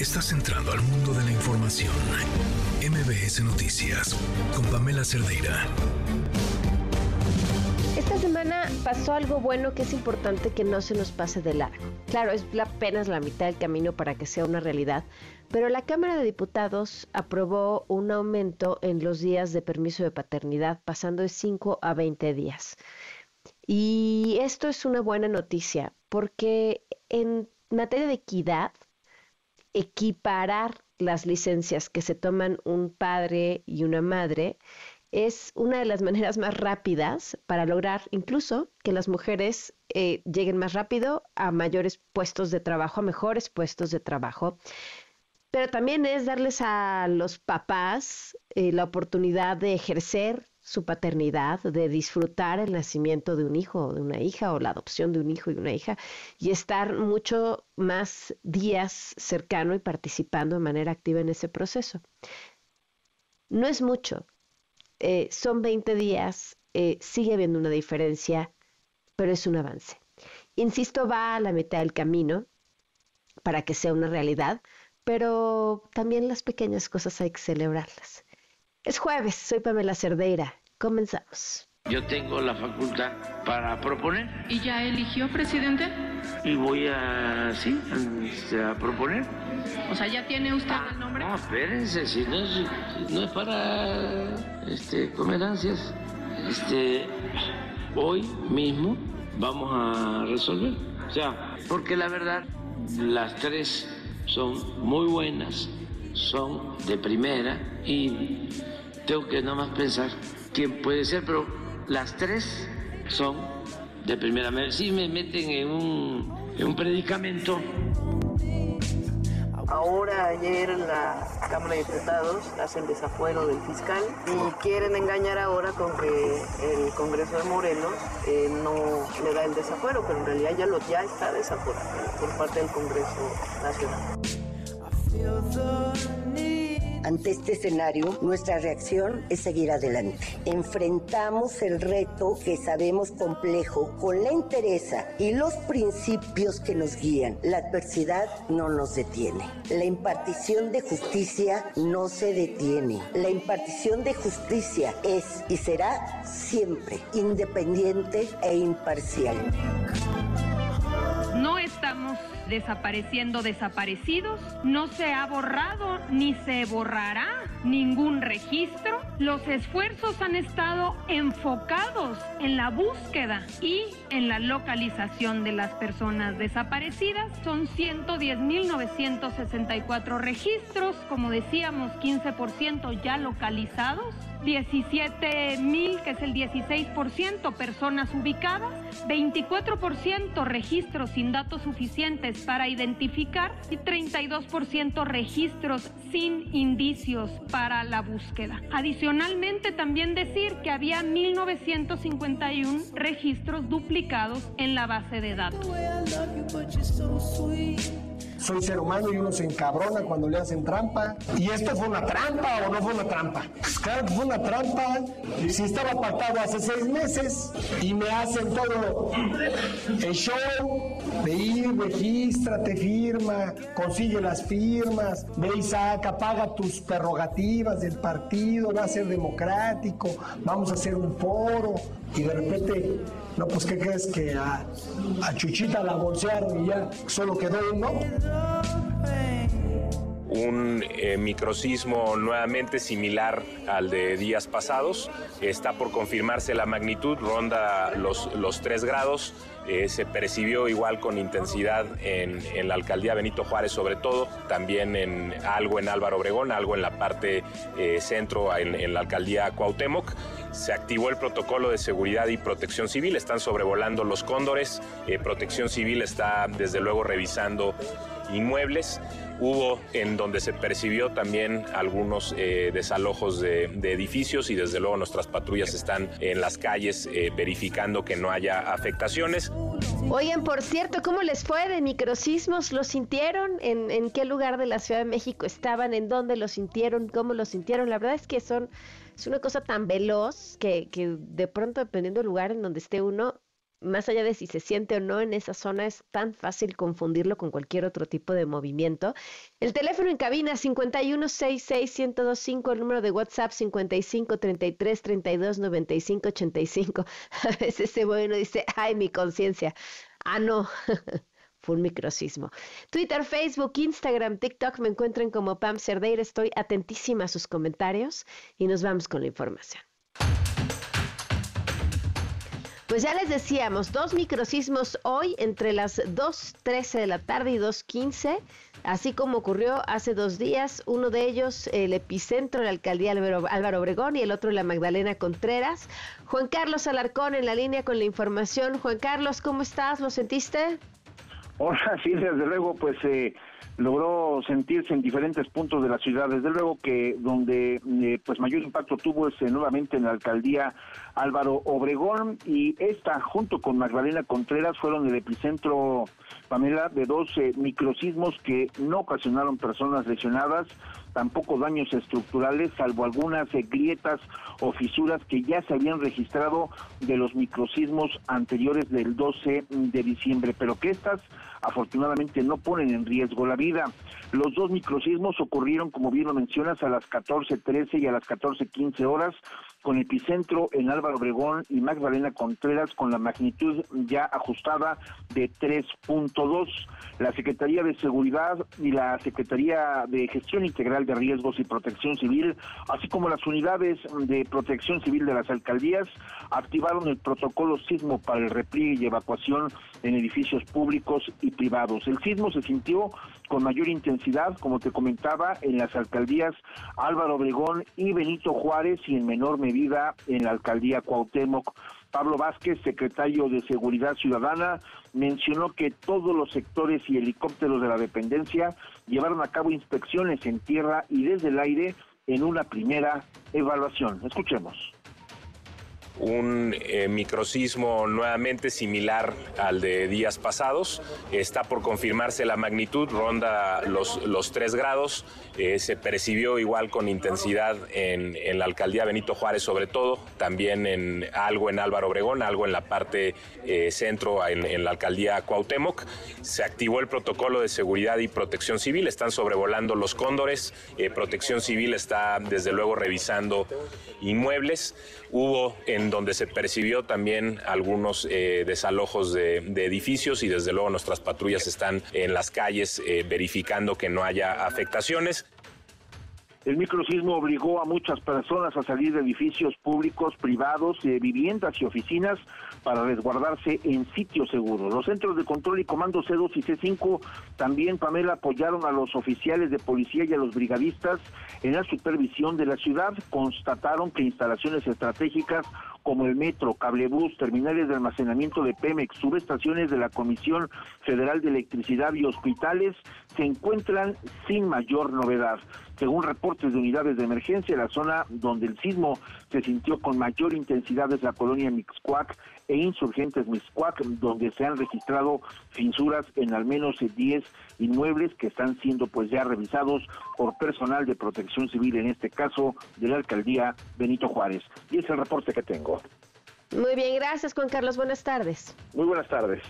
Estás entrando al mundo de la información. MBS Noticias con Pamela Cerdeira. Esta semana pasó algo bueno que es importante que no se nos pase de largo. Claro, es apenas la mitad del camino para que sea una realidad, pero la Cámara de Diputados aprobó un aumento en los días de permiso de paternidad, pasando de 5 a 20 días. Y esto es una buena noticia, porque en materia de equidad, equiparar las licencias que se toman un padre y una madre es una de las maneras más rápidas para lograr incluso que las mujeres eh, lleguen más rápido a mayores puestos de trabajo, a mejores puestos de trabajo. Pero también es darles a los papás eh, la oportunidad de ejercer su paternidad, de disfrutar el nacimiento de un hijo o de una hija o la adopción de un hijo y una hija y estar mucho más días cercano y participando de manera activa en ese proceso. No es mucho, eh, son 20 días, eh, sigue habiendo una diferencia, pero es un avance. Insisto, va a la mitad del camino para que sea una realidad, pero también las pequeñas cosas hay que celebrarlas. Es jueves, soy Pamela Cerdeira. Comenzamos. Yo tengo la facultad para proponer. ¿Y ya eligió presidente? Y voy a, sí, a, proponer. O sea, ¿ya tiene usted el ah, nombre? No, espérense, si no es, no es para este, comer ansias. Este, hoy mismo vamos a resolver. O sea, porque la verdad, las tres son muy buenas, son de primera y tengo que nada más pensar quién puede ser, pero las tres son de primera. Sí me meten en un, en un predicamento. Ahora, ayer, la Cámara de Diputados hacen desafuero del fiscal y quieren engañar ahora con que el Congreso de Morelos eh, no le da el desafuero, pero en realidad ya, lo, ya está desafuerado por parte del Congreso Nacional. Ante este escenario, nuestra reacción es seguir adelante. Enfrentamos el reto que sabemos complejo con la entereza y los principios que nos guían. La adversidad no nos detiene. La impartición de justicia no se detiene. La impartición de justicia es y será siempre independiente e imparcial. No estamos desapareciendo desaparecidos, no se ha borrado ni se borrará ningún registro. Los esfuerzos han estado enfocados en la búsqueda y en la localización de las personas desaparecidas. Son 110.964 registros, como decíamos, 15% ya localizados. 17 mil, que es el 16%, personas ubicadas, 24% registros sin datos suficientes para identificar y 32% registros sin indicios para la búsqueda. Adicionalmente, también decir que había 1.951 registros duplicados en la base de datos soy ser humano y uno se encabrona cuando le hacen trampa. ¿Y esto fue una trampa o no fue una trampa? Pues claro que fue una trampa. Si estaba pactado hace seis meses y me hacen todo el show de ir, regístrate, firma, consigue las firmas, ve y saca, paga tus prerrogativas del partido, va a ser democrático, vamos a hacer un foro y de repente no, pues ¿qué crees que a, Chuchita la bolsearon y ya solo quedó uno? un eh, microsismo nuevamente similar al de días pasados. Está por confirmarse la magnitud, ronda los, los 3 grados. Eh, se percibió igual con intensidad en, la alcaldía Benito Juárez sobre todo, también en algo en Álvaro Obregón, algo en la parte eh, centro, en, en la alcaldía Cuauhtémoc se activó el protocolo de seguridad y protección civil, están sobrevolando los cóndores, eh, protección civil está desde luego revisando inmuebles. Hubo en donde se percibió también algunos eh, desalojos de, edificios y desde luego nuestras patrullas están en las calles eh, verificando que no haya afectaciones. Oigan, por cierto, ¿cómo les fue de microsismos? ¿Lo sintieron? ¿En, ¿En qué lugar de la Ciudad de México estaban? ¿En dónde lo sintieron? ¿Cómo lo sintieron? La verdad es que son es una cosa tan veloz que, que de pronto, dependiendo del lugar en donde esté uno, más allá de si se siente o no en esa zona, es tan fácil confundirlo con cualquier otro tipo de movimiento. El teléfono en cabina 5166125, el número de WhatsApp 5533329585. A veces ese bueno dice, ay, mi conciencia. Ah, no. Fue un microsismo. Twitter, Facebook, Instagram, TikTok me encuentran como Pam Cerdeira. Estoy atentísima a sus comentarios y nos vamos con la información. Pues ya les decíamos, dos microsismos hoy entre las 2.13 de la tarde y 2.15, así como ocurrió hace dos días, uno de ellos el epicentro de la alcaldía Álvaro Obregón y el otro la Magdalena Contreras. Juan Carlos Alarcón en la línea con la información. Juan Carlos, ¿cómo estás? ¿Lo sentiste? Hola, sí, desde luego, pues eh, logró sentirse en diferentes puntos de la ciudad. Desde luego que donde eh, pues mayor impacto tuvo es eh, nuevamente en la alcaldía Álvaro Obregón y esta junto con Magdalena Contreras fueron el epicentro, Pamela, de dos eh, microsismos que no ocasionaron personas lesionadas, tampoco daños estructurales, salvo algunas grietas o fisuras que ya se habían registrado de los microsismos anteriores del 12 de diciembre, pero que estas afortunadamente no ponen en riesgo la vida. Los dos microsismos ocurrieron, como bien lo mencionas, a las 14.13 y a las 14.15 horas, con epicentro en Álvaro Obregón y Magdalena Contreras, con la magnitud ya ajustada de 3.2. La Secretaría de Seguridad y la Secretaría de Gestión Integral de Riesgos y Protección Civil, así como las unidades de protección civil de las alcaldías, activaron el protocolo sismo para el repliegue y evacuación en edificios públicos y privados. El sismo se sintió con mayor intensidad, como te comentaba, en las alcaldías Álvaro Obregón y Benito Juárez y en menor medida en la alcaldía Cuauhtémoc. Pablo Vázquez, secretario de Seguridad Ciudadana, mencionó que todos los sectores y helicópteros de la dependencia llevaron a cabo inspecciones en tierra y desde el aire en una primera evaluación. Escuchemos un eh, microsismo nuevamente similar al de días pasados. Está por confirmarse la magnitud, ronda los, los 3 grados. Eh, se percibió igual con intensidad en, la alcaldía Benito Juárez, sobre todo, también en algo en Álvaro Obregón, algo en la parte eh, centro, en, la alcaldía Cuauhtémoc. Se activó el protocolo de seguridad y protección civil, están sobrevolando los cóndores. protección civil está, desde luego, revisando inmuebles. Hubo en donde se percibió también algunos eh, desalojos de, edificios y desde luego nuestras patrullas están en las calles eh, verificando que no haya afectaciones. El microsismo obligó a muchas personas a salir de edificios públicos, privados, de viviendas y oficinas para resguardarse en sitios seguros. Los centros de control y comando C2 y C5 también, Pamela, apoyaron a los oficiales de policía y a los brigadistas en la supervisión de la ciudad. Constataron que instalaciones estratégicas como el metro, cablebús, terminales de almacenamiento de Pemex, subestaciones de la Comisión Federal de Electricidad y hospitales se encuentran sin mayor novedad. Según reportes de unidades de emergencia, la zona donde el sismo se sintió con mayor intensidad es la colonia Mixcuac e Insurgentes Mixcuac, donde se han registrado fisuras en al menos 10 inmuebles que están siendo pues ya revisados por personal de protección civil, en este caso de la alcaldía Benito Juárez. Y es el reporte que tengo. Muy bien, gracias Juan Carlos, buenas tardes. Muy buenas tardes.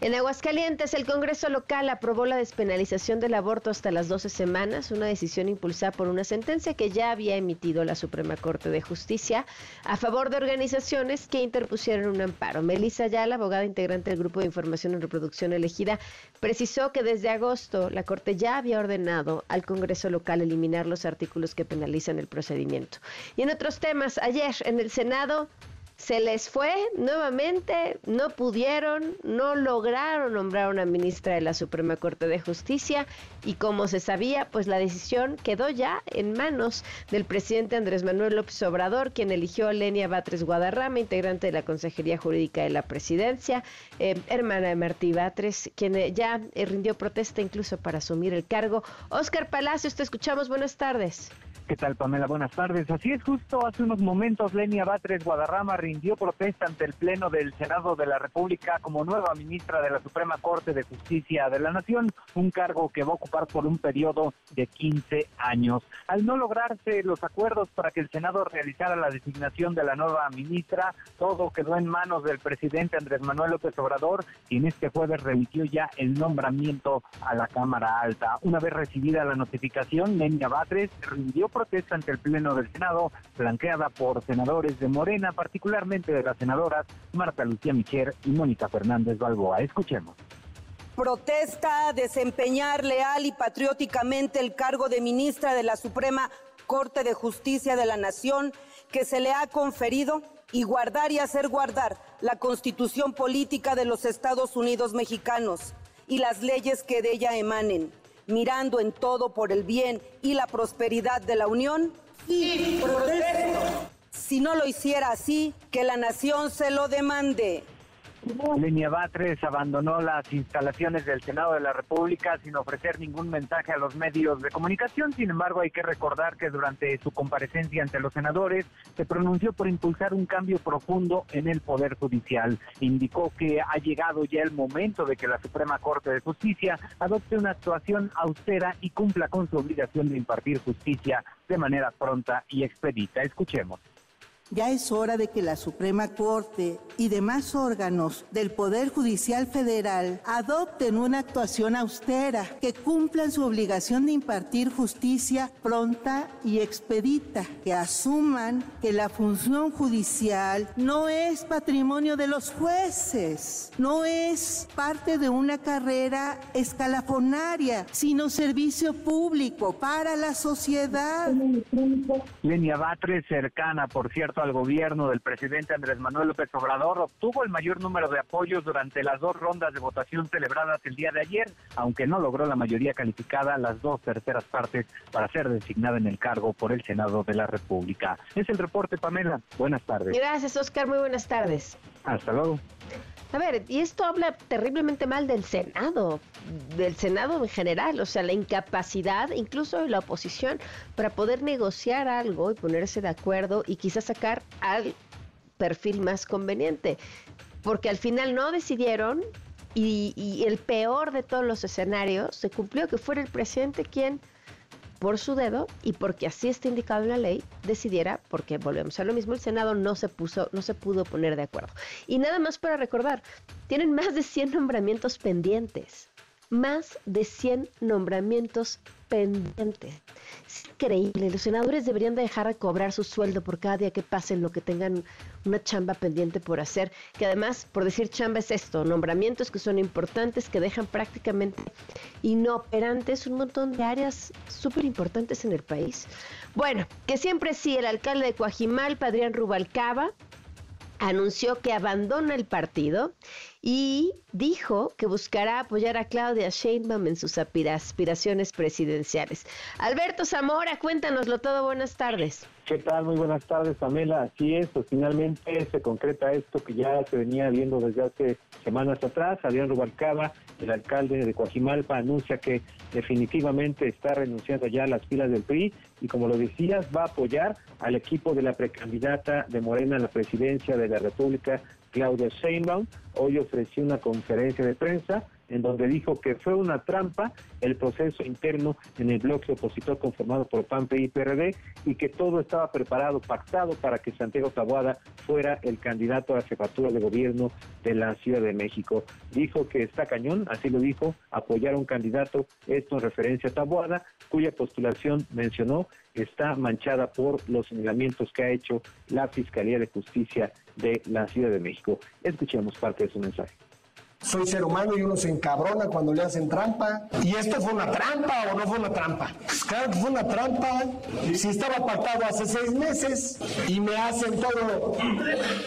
En Aguascalientes, el Congreso local aprobó la despenalización del aborto hasta las 12 semanas, una decisión impulsada por una sentencia que ya había emitido la Suprema Corte de Justicia a favor de organizaciones que interpusieron un amparo. Melissa Ayala, abogada integrante del Grupo de Información en Reproducción Elegida, precisó que desde agosto la Corte ya había ordenado al Congreso local eliminar los artículos que penalizan el procedimiento. Y en otros temas, ayer en el Senado se les fue nuevamente, no pudieron, no lograron nombrar una ministra de la Suprema Corte de Justicia y como se sabía, pues la decisión quedó ya en manos del presidente Andrés Manuel López Obrador, quien eligió a Lenia Batres Guadarrama, integrante de la Consejería Jurídica de la Presidencia, eh, hermana de Martí Batres, quien eh, ya eh, rindió protesta incluso para asumir el cargo. Oscar Palacios, te escuchamos, buenas tardes. ¿Qué tal, Pamela? Buenas tardes. Así es, justo hace unos momentos Lenia Batres Guadarrama rindió protesta ante el Pleno del Senado de la República como nueva ministra de la Suprema Corte de Justicia de la Nación, un cargo que va a ocupar por un periodo de 15 años. Al no lograrse los acuerdos para que el Senado realizara la designación de la nueva ministra, todo quedó en manos del presidente Andrés Manuel López Obrador, quien este jueves remitió ya el nombramiento a la Cámara Alta. Una vez recibida la notificación, Nenia Batres rindió protesta ante el Pleno del Senado, flanqueada por senadores de Morena, particularmente de las senadoras Marta Lucía Micher y Mónica Fernández Balboa. Escuchemos protesta desempeñar leal y patrióticamente el cargo de ministra de la Suprema Corte de Justicia de la Nación que se le ha conferido y guardar y hacer guardar la constitución política de los Estados Unidos mexicanos y las leyes que de ella emanen, mirando en todo por el bien y la prosperidad de la Unión. Y Si no lo hiciera así, que la nación se lo demande. Lenia Batres abandonó las instalaciones del Senado de la República sin ofrecer ningún mensaje a los medios de comunicación. Sin embargo, hay que recordar que durante su comparecencia ante los senadores se pronunció por impulsar un cambio profundo en el Poder Judicial. Indicó que ha llegado ya el momento de que la Suprema Corte de Justicia adopte una actuación austera y cumpla con su obligación de impartir justicia de manera pronta y expedita. Escuchemos. Ya es hora de que la Suprema Corte y demás órganos del Poder Judicial Federal adopten una actuación austera, que cumplan su obligación de impartir justicia pronta y expedita, que asuman que la función judicial no es patrimonio de los jueces, no es parte de una carrera escalafonaria, sino servicio público para la sociedad. Lenia Batres, cercana, por cierto, al gobierno del presidente Andrés Manuel López Obrador obtuvo el mayor número de apoyos durante las dos rondas de votación celebradas el día de ayer, aunque no logró la mayoría calificada, las dos terceras partes, para ser designada en el cargo por el Senado de la República. Es el reporte, Pamela. Buenas tardes. Gracias, Oscar. Muy buenas tardes. Hasta luego. A ver, y esto habla terriblemente mal del Senado, del Senado en general, o sea, la incapacidad, incluso de la oposición, para poder negociar algo y ponerse de acuerdo y quizás sacar al perfil más conveniente. Porque al final no decidieron y, y el peor de todos los escenarios se cumplió que fuera el presidente quien por su dedo y porque así está indicado en la ley, decidiera, porque volvemos a lo mismo, el Senado no se puso, no se pudo poner de acuerdo. Y nada más para recordar, tienen más de 100 nombramientos pendientes más de 100 nombramientos pendientes. Es increíble, los senadores deberían dejar de cobrar su sueldo por cada día que pasen lo que tengan una chamba pendiente por hacer, que además, por decir chamba es esto, nombramientos que son importantes, que dejan prácticamente inoperantes un montón de áreas súper importantes en el país. Bueno, que siempre sí, el alcalde de Coajimalpa, Adrián Rubalcaba, anunció que abandona el partido y dijo que buscará apoyar a Claudia Sheinbaum en sus aspiraciones presidenciales. Alberto Zamora, cuéntanoslo todo, buenas tardes. ¿Qué tal? Muy buenas tardes, Pamela. Así es, pues finalmente se concreta esto que ya se venía viendo desde hace semanas atrás. Adrián Rubalcaba, el alcalde de Coajimalpa, anuncia que definitivamente está renunciando ya a las filas del PRI y como lo decías, va a apoyar al equipo de la precandidata de Morena a la presidencia de la República, Claudia Sheinbaum. Hoy ofreció una conferencia de prensa en donde dijo que fue una trampa el proceso interno en el bloque opositor conformado por PAN, y PRD y que todo estaba preparado, pactado para que Santiago Tabuada fuera el candidato a la jefatura de gobierno de la Ciudad de México. Dijo que está cañón, así lo dijo, apoyar a un candidato, esto en referencia a Tabuada, cuya postulación mencionó está manchada por los señalamientos que ha hecho la Fiscalía de Justicia de la Ciudad de México. Escuchemos parte de su mensaje soy ser humano y uno se encabrona cuando le hacen trampa. ¿Y esto fue una trampa o no fue una trampa? Pues claro que fue una trampa. Si estaba apartado hace seis meses y me hacen todo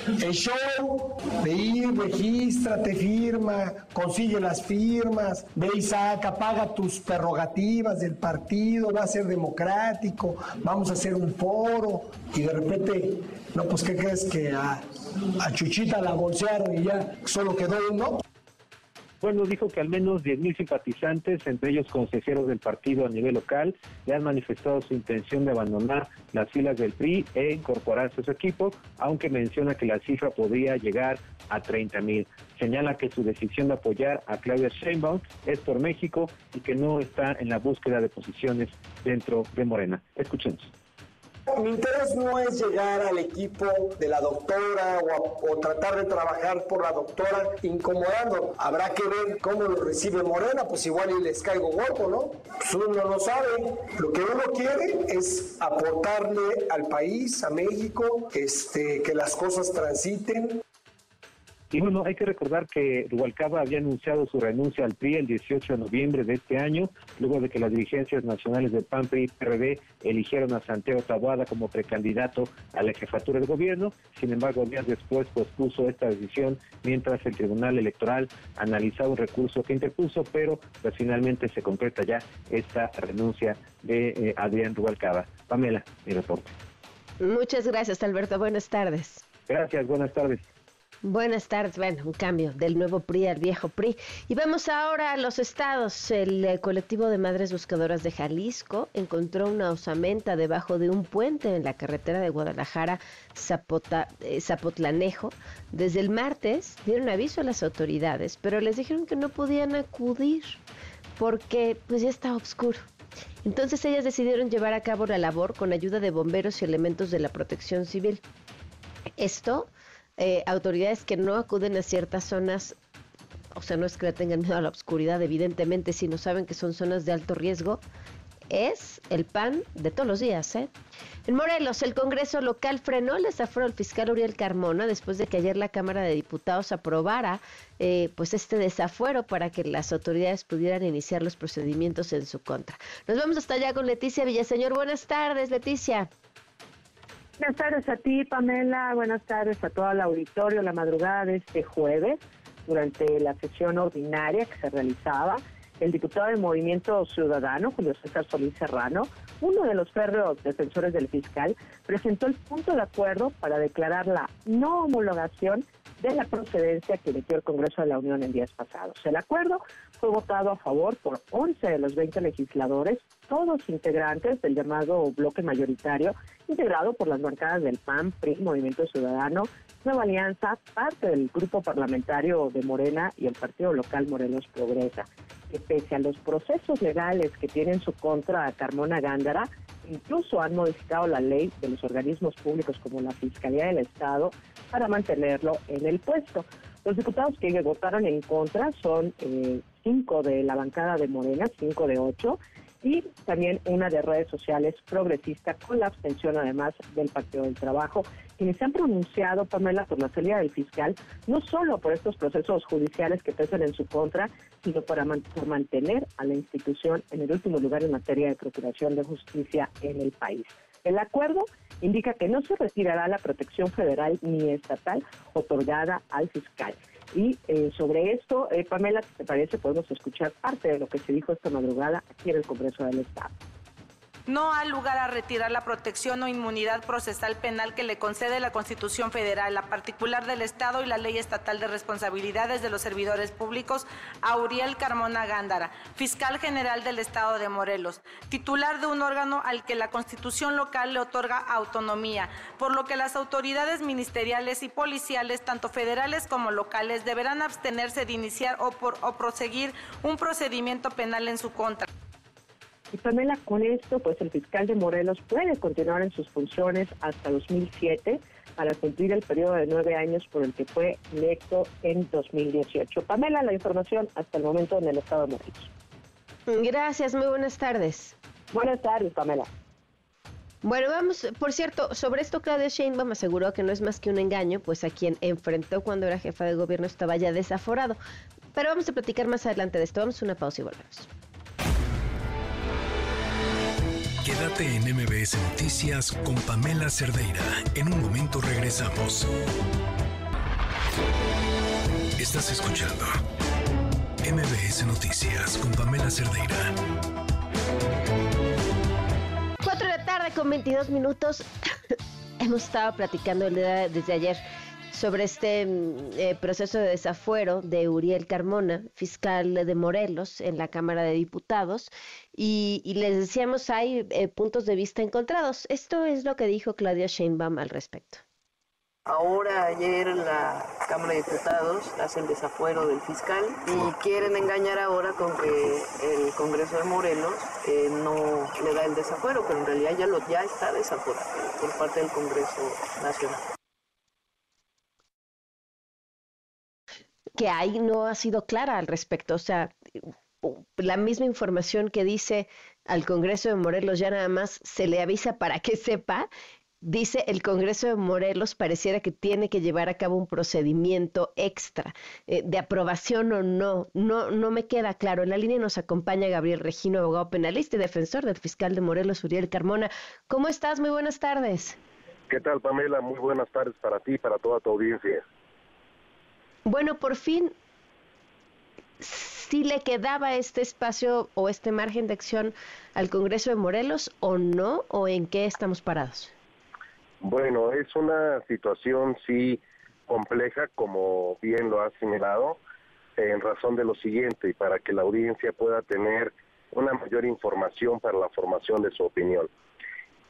el show de ir, regístrate, firma, consigue las firmas, ve y saca, paga tus prerrogativas del partido, va a ser democrático, vamos a hacer un foro y de repente, no, pues ¿qué crees que a, a Chuchita la bolsearon y ya solo quedó uno? Bueno, dijo que al menos 10.000 simpatizantes, entre ellos consejeros del partido a nivel local, le han manifestado su intención de abandonar las filas del PRI e incorporarse a su equipo, aunque menciona que la cifra podría llegar a 30.000. Señala que su decisión de apoyar a Claudia Sheinbaum es por México y que no está en la búsqueda de posiciones dentro de Morena. Escuchemos. Mi interés no es llegar al equipo de la doctora o, tratar de trabajar por la doctora incomodando. Habrá que ver cómo lo recibe Morena, pues igual y les caigo gordo, ¿no? Pues uno no sabe. Lo que uno quiere es aportarle al país, a México, este, que las cosas transiten. Y bueno, hay que recordar que Rubalcaba había anunciado su renuncia al PRI el 18 de noviembre de este año, luego de que las dirigencias nacionales del PAN, PRI y PRD eligieron a Santiago Taboada como precandidato a la jefatura del gobierno. Sin embargo, días después pospuso esta decisión mientras el Tribunal Electoral analizaba un recurso que interpuso, pero pues, finalmente se concreta ya esta renuncia de eh, Adrián Rubalcaba. Pamela, mi reporte. Muchas gracias, Alberto. Buenas tardes. Gracias, buenas tardes. Buenas tardes. Bueno, un cambio del nuevo PRI al viejo PRI. Y vamos ahora a los estados. El eh, colectivo de madres buscadoras de Jalisco encontró una osamenta debajo de un puente en la carretera de Guadalajara Zapota, eh, Zapotlanejo. Desde el martes dieron aviso a las autoridades, pero les dijeron que no podían acudir porque pues ya estaba oscuro. Entonces ellas decidieron llevar a cabo la labor con ayuda de bomberos y elementos de la protección civil. Esto eh, autoridades que no acuden a ciertas zonas, o sea, no es que le tengan miedo a la oscuridad, evidentemente, si no saben que son zonas de alto riesgo, es el pan de todos los días. ¿eh? En Morelos, el Congreso local frenó el desafuero al fiscal Uriel Carmona después de que ayer la Cámara de Diputados aprobara eh, pues este desafuero para que las autoridades pudieran iniciar los procedimientos en su contra. Nos vamos hasta allá con Leticia Villaseñor. Buenas tardes, Leticia. Buenas tardes a ti, Pamela. Buenas tardes a todo el auditorio. La madrugada de este jueves, durante la sesión ordinaria que se realizaba, el diputado del Movimiento Ciudadano, Julio César Solís Serrano, uno de los férreos defensores del fiscal, presentó el punto de acuerdo para declarar la no homologación de la procedencia que emitió el Congreso de la Unión en días pasados. El acuerdo fue votado a favor por 11 de los 20 legisladores, todos integrantes del llamado bloque mayoritario, integrado por las bancadas del PAN, PRI, Movimiento Ciudadano, Nueva Alianza, parte del grupo parlamentario de Morena y el partido local Morelos Progresa, que pese a los procesos legales que tienen en su contra a Carmona Gándara, incluso han modificado la ley de los organismos públicos como la Fiscalía del Estado para mantenerlo en el puesto. Los diputados que votaron en contra son eh, cinco de la bancada de Morena, cinco de ocho, y también una de redes sociales progresista con la abstención además del Partido del Trabajo, quienes se han pronunciado, Pamela, por la salida del fiscal, no solo por estos procesos judiciales que pesan en su contra, sino para por mantener a la institución en el último lugar en materia de procuración de justicia en el país. El acuerdo indica que no se retirará la protección federal ni estatal otorgada al fiscal. Y eh, sobre esto, eh, Pamela, te parece, podemos escuchar parte de lo que se dijo esta madrugada aquí en el Congreso del Estado. No hay lugar a retirar la protección o inmunidad procesal penal que le concede la Constitución Federal, la particular del Estado y la Ley Estatal de Responsabilidades de los Servidores Públicos a Uriel Carmona Gándara, fiscal general del Estado de Morelos, titular de un órgano al que la Constitución local le otorga autonomía, por lo que las autoridades ministeriales y policiales, tanto federales como locales, deberán abstenerse de iniciar o, o proseguir un procedimiento penal en su contra. Y Pamela, con esto, pues el fiscal de Morelos puede continuar en sus funciones hasta 2007 para cumplir el periodo de nueve años por el que fue electo en 2018. Pamela, la información hasta el momento en el estado de Morelos. Gracias, muy buenas tardes. Buenas tardes, Pamela. Bueno, vamos, por cierto, sobre esto Claudia Sheinbaum aseguró que no es más que un engaño, pues a quien enfrentó cuando era jefa de gobierno estaba ya desaforado. Pero vamos a platicar más adelante de esto. Vamos a una pausa y volvemos. Quédate en MBS Noticias con Pamela Cerdeira. En un momento regresamos. Estás escuchando MBS Noticias con Pamela Cerdeira. 4 de la tarde con 22 minutos. Hemos estado platicando desde ayer sobre este mm, eh, proceso de desafuero de Uriel Carmona, fiscal de Morelos, en la Cámara de Diputados. Y, les decíamos, hay eh, puntos de vista encontrados. Esto es lo que dijo Claudia Sheinbaum al respecto. Ahora, ayer la Cámara de Diputados hace el desafuero del fiscal y quieren engañar ahora con que el Congreso de Morelos eh, no le da el desafuero, pero en realidad ya, lo, ya está desafuerado por parte del Congreso Nacional. Que ahí no ha sido clara al respecto, o sea, la misma información que dice al Congreso de Morelos ya nada más se le avisa para que sepa dice el Congreso de Morelos pareciera que tiene que llevar a cabo un procedimiento extra eh, de aprobación o no. No, no me queda claro. En la línea nos acompaña Gabriel Regino, abogado penalista y defensor del fiscal de Morelos, Uriel Carmona. ¿Cómo estás? Muy buenas tardes. ¿Qué tal, Pamela? Muy buenas tardes para ti y para toda tu audiencia. Bueno, por fin, si le quedaba este espacio o este margen de acción al Congreso de Morelos o no, o en qué estamos parados. Bueno, es una situación sí compleja, como bien lo has señalado, en razón de lo siguiente y para que la audiencia pueda tener una mayor información para la formación de su opinión.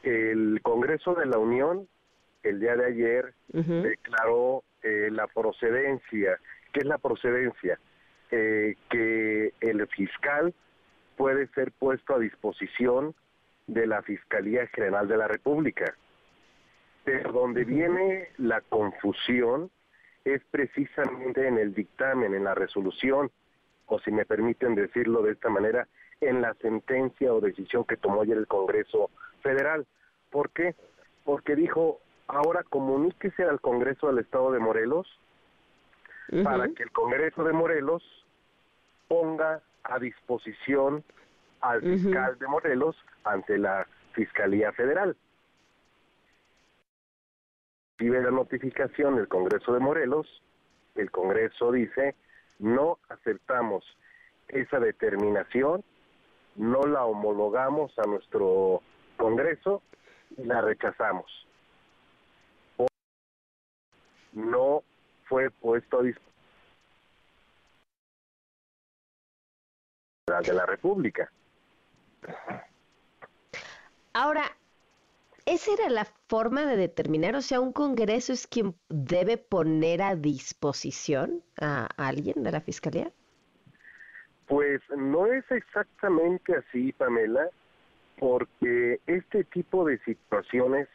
El Congreso de la Unión el día de ayer declaró eh, la procedencia. ¿Qué es la procedencia? Eh, que el fiscal puede ser puesto a disposición de la Fiscalía General de la República. Pero donde viene la confusión es precisamente en el dictamen, en la resolución, o si me permiten decirlo de esta manera, en la sentencia o decisión que tomó ayer el Congreso Federal. ¿Por qué? Porque dijo, ahora comuníquese al Congreso del Estado de Morelos para que el Congreso de Morelos ponga a disposición al fiscal de Morelos ante la Fiscalía Federal. Recibe la notificación del Congreso de Morelos, el Congreso dice, no aceptamos esa determinación, no la homologamos a nuestro Congreso y la rechazamos. No fue puesto a disposición de la República. Ahora, ¿Esa era la forma de determinar? O sea, un Congreso es quien debe poner a disposición a alguien de la Fiscalía. Pues no es exactamente así, Pamela, porque este tipo de situaciones,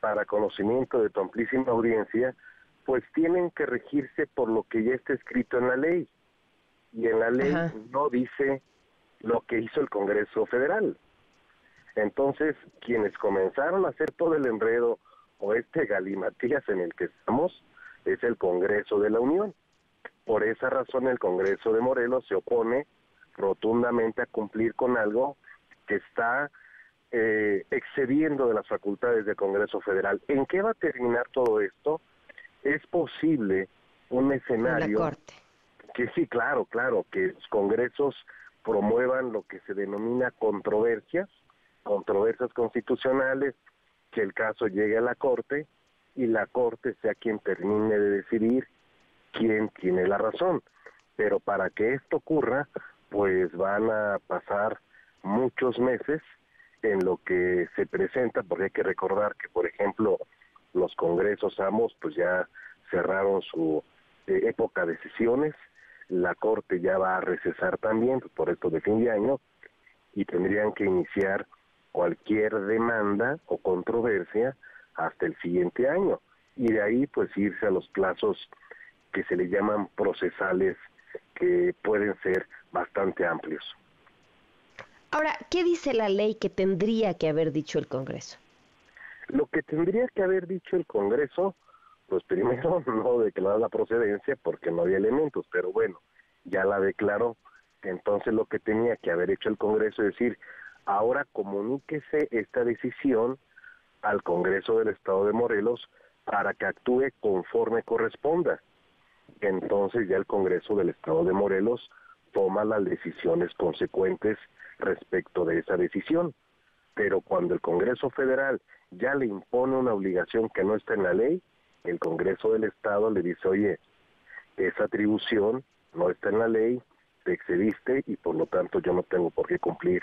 para conocimiento de tu amplísima audiencia, pues tienen que regirse por lo que ya está escrito en la ley. Y en la ley no dice lo que hizo el Congreso Federal. Entonces, quienes comenzaron a hacer todo el enredo o este galimatías en el que estamos es el Congreso de la Unión. Por esa razón el Congreso de Morelos se opone rotundamente a cumplir con algo que está eh, excediendo de las facultades del Congreso Federal. ¿En qué va a terminar todo esto? Es posible un escenario que sí, claro, claro, que los congresos promuevan lo que se denomina controversias, controversias constitucionales, que el caso llegue a la Corte y la Corte sea quien termine de decidir quién tiene la razón. Pero para que esto ocurra, pues van a pasar muchos meses en lo que se presenta, porque hay que recordar que, por ejemplo, los congresos ambos pues ya cerraron su eh, época de sesiones, la Corte ya va a recesar también por esto de fin de año y tendrían que iniciar cualquier demanda o controversia hasta el siguiente año y de ahí pues irse a los plazos que se le llaman procesales que pueden ser bastante amplios. Ahora, ¿qué dice la ley que tendría que haber dicho el Congreso? Lo que tendría que haber dicho el Congreso, pues primero no declarar la procedencia porque no había elementos, pero bueno, ya la declaró. Entonces lo que tenía que haber hecho el Congreso es decir, ahora comuníquese esta decisión al Congreso del Estado de Morelos para que actúe conforme corresponda. Entonces ya el Congreso del Estado de Morelos toma las decisiones consecuentes respecto de esa decisión. Pero cuando el Congreso Federal ya le impone una obligación que no está en la ley, el Congreso del Estado le dice, oye, esa atribución no está en la ley, te excediste y por lo tanto yo no tengo por qué cumplir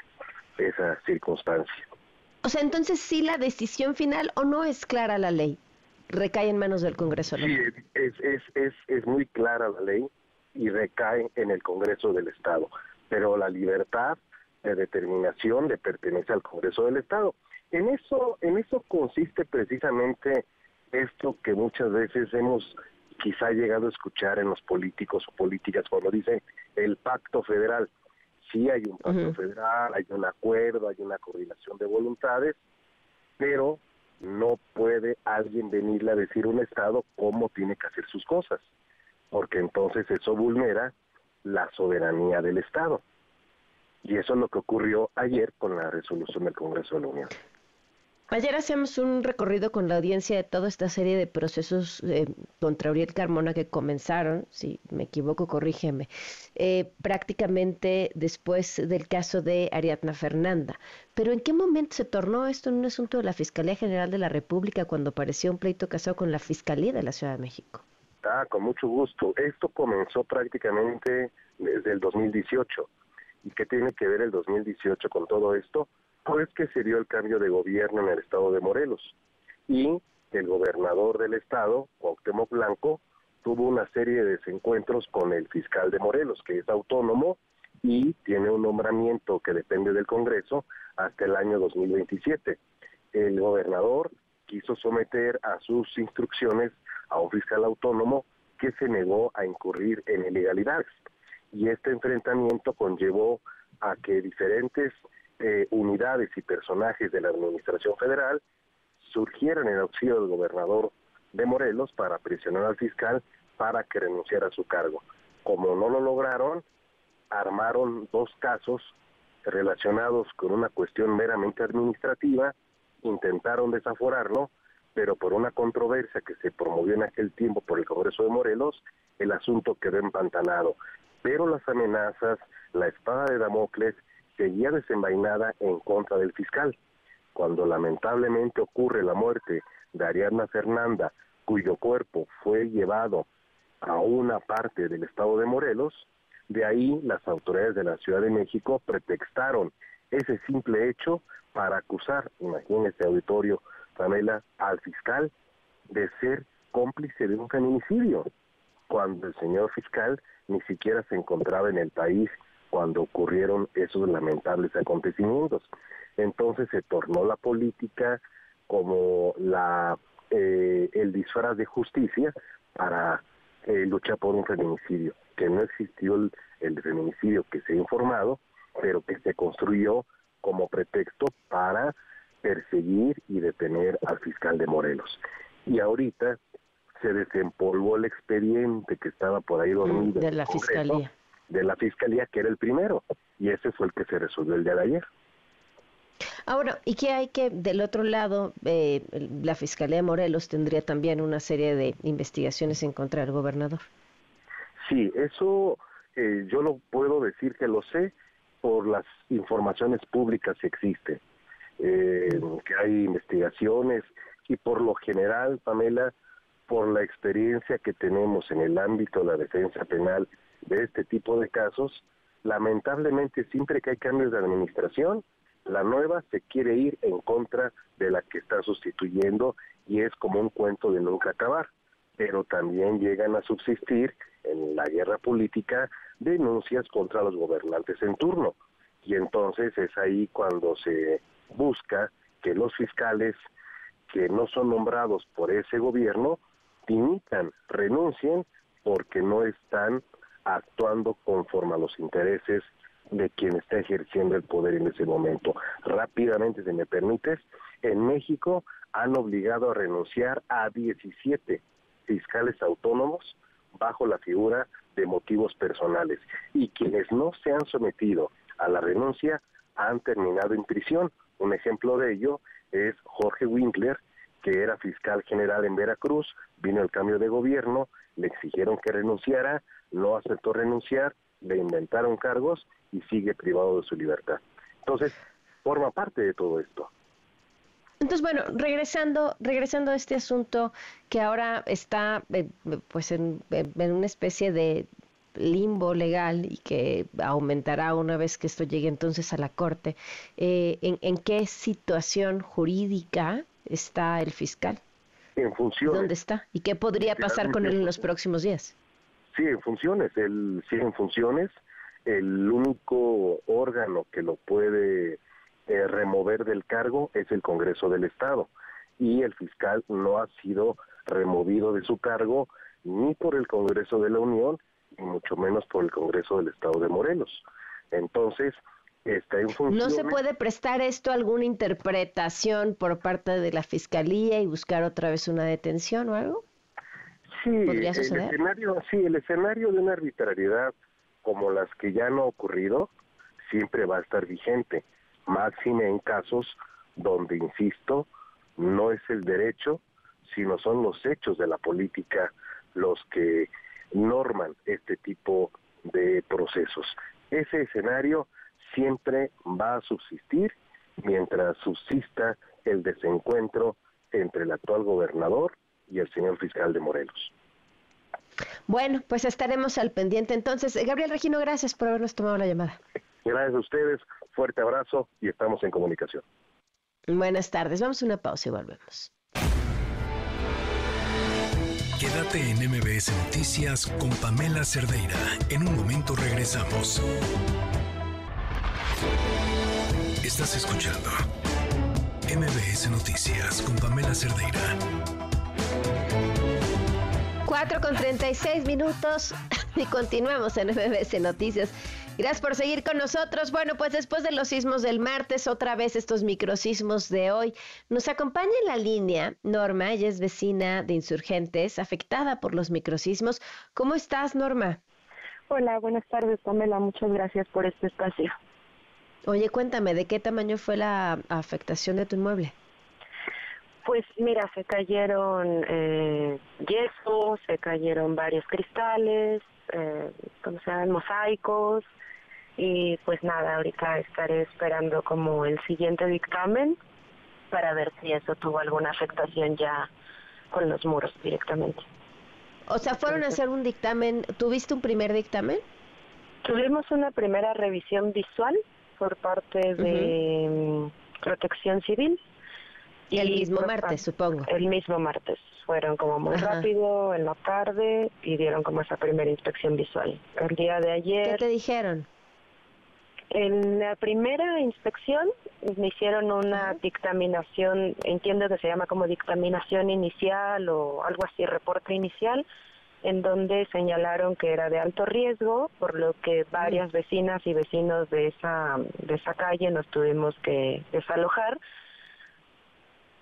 esa circunstancia. O sea, entonces sí la decisión final o no es clara la ley, recae en manos del Congreso. Sí, es, es, es, es muy clara la ley y recae en el Congreso del Estado, pero la libertad de determinación le pertenece al Congreso del Estado. En eso, en eso consiste precisamente esto que muchas veces hemos quizá llegado a escuchar en los políticos o políticas cuando dicen el pacto federal. Sí hay un pacto federal, hay un acuerdo, hay una coordinación de voluntades, pero no puede alguien venirle a decir a un Estado cómo tiene que hacer sus cosas, porque entonces eso vulnera la soberanía del Estado. Y eso es lo que ocurrió ayer con la resolución del Congreso de la Unión. Ayer hacemos un recorrido con la audiencia de toda esta serie de procesos eh, contra Uriel Carmona que comenzaron, si me equivoco, corrígeme, eh, prácticamente después del caso de Ariadna Fernanda. Pero ¿en qué momento se tornó esto en un asunto de la Fiscalía General de la República cuando apareció un pleito casado con la Fiscalía de la Ciudad de México? Ah, con mucho gusto. Esto comenzó prácticamente desde el 2018. ¿Y qué tiene que ver el 2018 con todo esto? pues que se dio el cambio de gobierno en el estado de Morelos y el gobernador del estado, Cuauhtémoc Blanco, tuvo una serie de desencuentros con el fiscal de Morelos, que es autónomo y tiene un nombramiento que depende del Congreso hasta el año 2027. El gobernador quiso someter a sus instrucciones a un fiscal autónomo que se negó a incurrir en ilegalidades. Y este enfrentamiento conllevó a que diferentes eh, unidades y personajes de la Administración Federal surgieron en auxilio del gobernador de Morelos para presionar al fiscal para que renunciara a su cargo. Como no lo lograron, armaron dos casos relacionados con una cuestión meramente administrativa, intentaron desaforarlo, pero por una controversia que se promovió en aquel tiempo por el Congreso de Morelos, el asunto quedó empantanado. Pero las amenazas, la espada de Damocles seguía desenvainada en contra del fiscal. Cuando lamentablemente ocurre la muerte de Ariadna Fernanda, cuyo cuerpo fue llevado a una parte del estado de Morelos, de ahí las autoridades de la Ciudad de México pretextaron ese simple hecho para acusar, imagínese auditorio, Pamela, al fiscal de ser cómplice de un feminicidio, cuando el señor fiscal ni siquiera se encontraba en el país cuando ocurrieron esos lamentables acontecimientos. Entonces se tornó la política como la eh, el disfraz de justicia para eh, luchar por un feminicidio, que no existió el, el feminicidio que se ha informado, pero que se construyó como pretexto para perseguir y detener al fiscal de Morelos. Y ahorita se desempolvó el expediente que estaba por ahí dormido. De la fiscalía de la fiscalía, que era el primero, y ese fue el que se resolvió el día de ayer. Ahora, ¿y qué hay que, del otro lado, eh, la Fiscalía de Morelos tendría también una serie de investigaciones en contra del gobernador? Sí, eso eh, yo lo puedo decir que lo sé por las informaciones públicas que existen, eh, que hay investigaciones y por lo general, Pamela, por la experiencia que tenemos en el ámbito de la defensa penal de este tipo de casos, lamentablemente siempre que hay cambios de administración, la nueva se quiere ir en contra de la que está sustituyendo y es como un cuento de nunca acabar. Pero también llegan a subsistir en la guerra política denuncias contra los gobernantes en turno. Y entonces es ahí cuando se busca que los fiscales que no son nombrados por ese gobierno dimitan, renuncien porque no están actuando conforme a los intereses de quien está ejerciendo el poder en ese momento. Rápidamente, si me permites, en México han obligado a renunciar a 17 fiscales autónomos bajo la figura de motivos personales y quienes no se han sometido a la renuncia han terminado en prisión. Un ejemplo de ello es Jorge Winkler, que era fiscal general en Veracruz, vino el cambio de gobierno, le exigieron que renunciara, no aceptó renunciar, le inventaron cargos y sigue privado de su libertad. Entonces, forma parte de todo esto. Entonces, bueno, regresando, regresando a este asunto que ahora está eh, pues en, una especie de limbo legal y que aumentará una vez que esto llegue entonces a la Corte, eh, ¿en, qué situación jurídica está el fiscal? En funciones. ¿Dónde está? ¿Y qué podría pasar con él en los próximos días? Sí, en funciones. Él sigue en funciones. El único órgano que lo puede eh, remover del cargo es el Congreso del Estado y el fiscal no ha sido removido de su cargo ni por el Congreso de la Unión ni mucho menos por el Congreso del Estado de Morelos. Entonces, está en función... ¿No se puede prestar esto a alguna interpretación por parte de la Fiscalía y buscar otra vez una detención o algo? Sí, el escenario, sí, el escenario de una arbitrariedad como las que ya han ocurrido siempre va a estar vigente máxime en casos donde, insisto, no es el derecho, sino son los hechos de la política los que norman este tipo de procesos. Ese escenario siempre va a subsistir mientras subsista el desencuentro entre el actual gobernador y el señor fiscal de Morelos. Bueno, pues estaremos al pendiente entonces. Gabriel Regino, gracias por habernos tomado la llamada. Gracias a ustedes, fuerte abrazo y estamos en comunicación. Buenas tardes, vamos a una pausa y volvemos. Quédate en MBS Noticias con Pamela Cerdeira. En un momento regresamos. Estás escuchando MBS Noticias con Pamela Cerdeira. 4 con 36 minutos y continuamos en MBS Noticias. Gracias por seguir con nosotros. Bueno, pues después de los sismos del martes, otra vez estos microsismos de hoy, nos acompaña en la línea Norma, ella es vecina de insurgentes, afectada por los microsismos. ¿Cómo estás, Norma? Hola, buenas tardes, Pamela. Muchas gracias por este espacio. Oye, cuéntame, ¿de qué tamaño fue la afectación de tu inmueble? Pues mira, se cayeron eh, yesos, se cayeron varios cristales, eh, ¿cómo se llaman? Mosaicos, y pues nada, ahorita estaré esperando como el siguiente dictamen para ver si eso tuvo alguna afectación ya con los muros directamente. O sea, fueron a hacer un dictamen, ¿tuviste un primer dictamen? Tuvimos una primera revisión visual por parte de mm, Protección Civil. Y el mismo martes, supongo. El mismo martes. Fueron como muy rápido en la tarde y dieron como esa primera inspección visual. El día de ayer... ¿Qué te dijeron? En la primera inspección me hicieron una dictaminación, entiendo que se llama como dictaminación inicial o algo así, reporte inicial, en donde señalaron que era de alto riesgo, por lo que varias vecinas y vecinos de esa, de esa calle nos tuvimos que desalojar.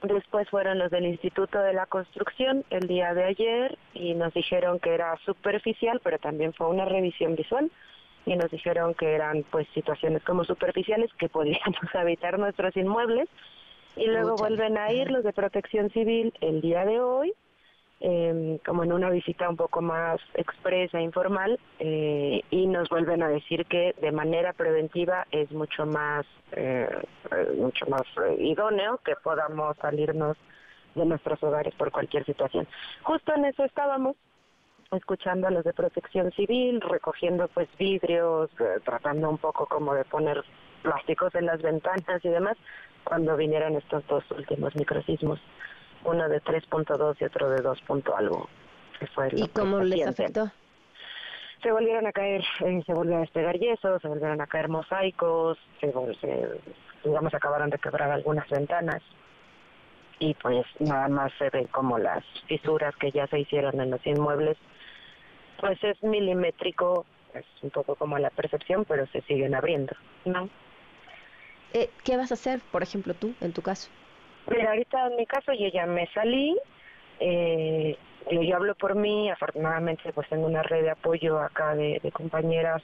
Después fueron los del Instituto de la Construcción el día de ayer y nos dijeron que era superficial, pero también fue una revisión visual. Y nos dijeron que eran pues situaciones como superficiales que podíamos habitar nuestros inmuebles. Y luego vuelven a ir los de protección civil el día de hoy eh, como en una visita un poco más expresa, informal, eh, y nos vuelven a decir que de manera preventiva es mucho más, eh, mucho más eh, idóneo que podamos salirnos de nuestros hogares por cualquier situación. Justo en eso estábamos, escuchando a los de protección civil, recogiendo pues vidrios, eh, tratando un poco como de poner plásticos en las ventanas y demás, cuando vinieron estos dos últimos microsismos, uno de 3.2 y otro de 2. algo. Que fue ¿Y cómo les afectó? Se volvieron a caer, eh, se volvieron a despegar yesos, se volvieron a caer mosaicos, se, se, digamos, acabaron de quebrar algunas ventanas y pues nada más se ven como las fisuras que ya se hicieron en los inmuebles pues es milimétrico, es un poco como la percepción, pero se siguen abriendo, ¿no? Eh, ¿Qué vas a hacer, por ejemplo, tú, en tu caso? Mira, ahorita en mi caso yo ya me salí, eh, yo hablo por mí, afortunadamente pues tengo una red de apoyo acá de, compañeras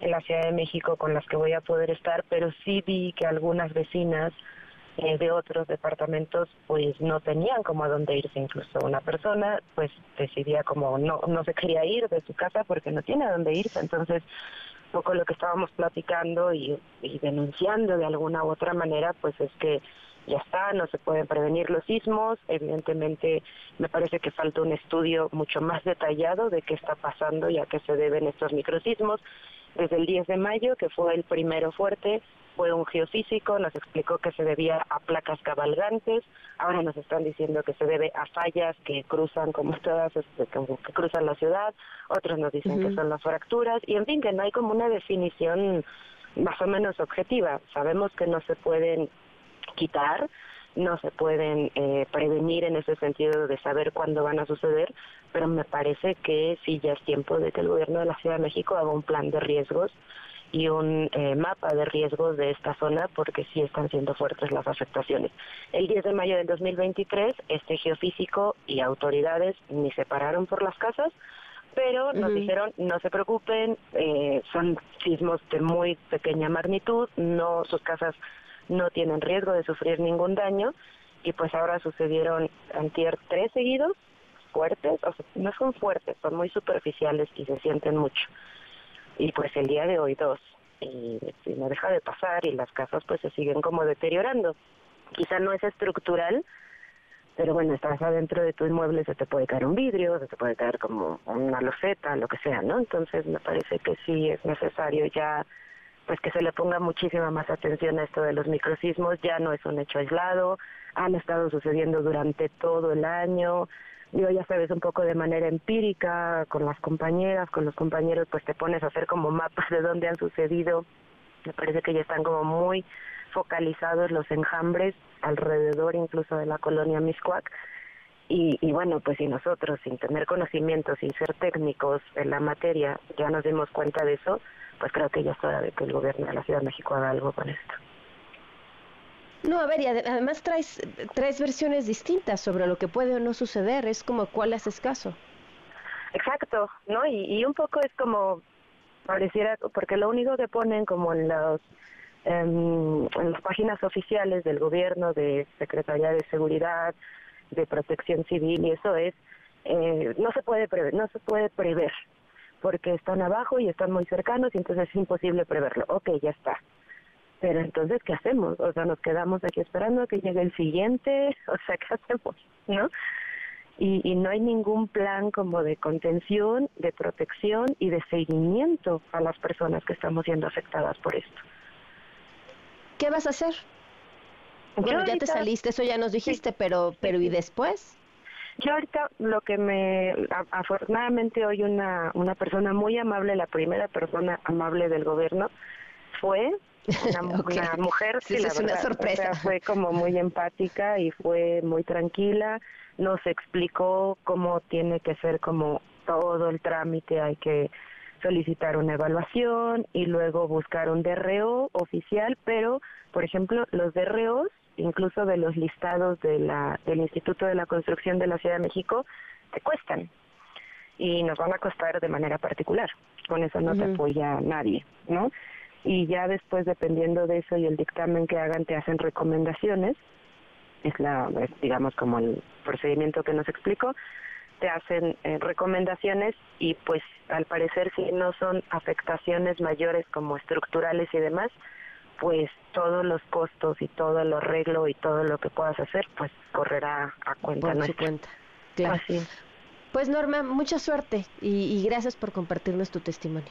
en la Ciudad de México con las que voy a poder estar, pero sí vi que algunas vecinas eh, de otros departamentos pues no tenían como a dónde irse. Incluso una persona pues decidía como no no se quería ir de su casa porque no tiene a dónde irse. Entonces poco lo que estábamos platicando y denunciando de alguna u otra manera pues es que ya está, no se pueden prevenir los sismos, evidentemente me parece que falta un estudio mucho más detallado de qué está pasando y a qué se deben estos microsismos. Desde el 10 de mayo, que fue el primero fuerte, fue un geofísico, nos explicó que se debía a placas cabalgantes, ahora nos están diciendo que se debe a fallas que cruzan como todas, este, que cruzan la ciudad, otros nos dicen que son las fracturas, y en fin, que no hay como una definición más o menos objetiva. Sabemos que no se pueden quitar, no se pueden eh, prevenir en ese sentido de saber cuándo van a suceder, pero me parece que sí ya es tiempo de que el gobierno de la Ciudad de México haga un plan de riesgos y un eh, mapa de riesgos de esta zona porque sí están siendo fuertes las afectaciones. El 10 de mayo del 2023, este geofísico y autoridades ni se pararon por las casas, pero nos dijeron no se preocupen, eh, son sismos de muy pequeña magnitud, no sus casas no tienen riesgo de sufrir ningún daño y pues ahora sucedieron antier tres seguidos fuertes, o sea, no son fuertes, son muy superficiales y se sienten mucho. Y pues el día de hoy dos, y, no deja de pasar y las casas pues se siguen como deteriorando. Quizá no es estructural, pero bueno, estás adentro de tu inmueble, se te puede caer un vidrio, se te puede caer como una loseta, lo que sea, ¿no? Entonces me parece que sí es necesario ya pues que se le ponga muchísima más atención a esto de los microsismos, ya no es un hecho aislado, han estado sucediendo durante todo el año, digo, ya sabes, un poco de manera empírica, con las compañeras, con los compañeros, pues te pones a hacer como mapas de dónde han sucedido, me parece que ya están como muy focalizados los enjambres alrededor incluso de la colonia Miscuac, y, y, bueno, pues si nosotros, sin tener conocimiento, sin ser técnicos en la materia, ya nos dimos cuenta de eso, pues creo que ya es hora de que el gobierno de la Ciudad de México haga algo con esto. No, a ver, y además traes, tres versiones distintas sobre lo que puede o no suceder, es como cuál haces caso. Exacto, ¿no? Y, un poco es como, pareciera, porque lo único que ponen como en los en, las páginas oficiales del gobierno, de Secretaría de Seguridad, de Protección Civil, y eso es, eh, no se puede prever, no se puede prever, porque están abajo y están muy cercanos y entonces es imposible preverlo. Ok, ya está. Pero entonces, ¿qué hacemos? O sea, nos quedamos aquí esperando a que llegue el siguiente, o sea, ¿qué hacemos? ¿No? Y, y no hay ningún plan como de contención, de protección y de seguimiento a las personas que estamos siendo afectadas por esto. ¿Qué vas a hacer? Bueno, ya te saliste, eso ya nos dijiste, pero, pero ¿y después? Yo ahorita lo que me, afortunadamente hoy una, una persona muy amable, la primera persona amable del gobierno, fue una, mujer, sí, es una sorpresa. fue como muy empática y fue muy tranquila, nos explicó cómo tiene que ser como todo el trámite, hay que solicitar una evaluación y luego buscar un DRO oficial, pero por ejemplo los DROs incluso de los listados de la, del Instituto de la Construcción de la Ciudad de México, te cuestan y nos van a costar de manera particular. Con eso no te apoya nadie, ¿no? Y ya después, dependiendo de eso y el dictamen que hagan, te hacen recomendaciones. Es, la, digamos, como el procedimiento que nos explicó. Te hacen eh, recomendaciones y, pues, al parecer, si no son afectaciones mayores como estructurales y demás, pues todos los costos y todo el arreglo y todo lo que puedas hacer, pues correrá a cuenta por su cuenta. Claro. Pues Norma, mucha suerte y, gracias por compartirnos tu testimonio.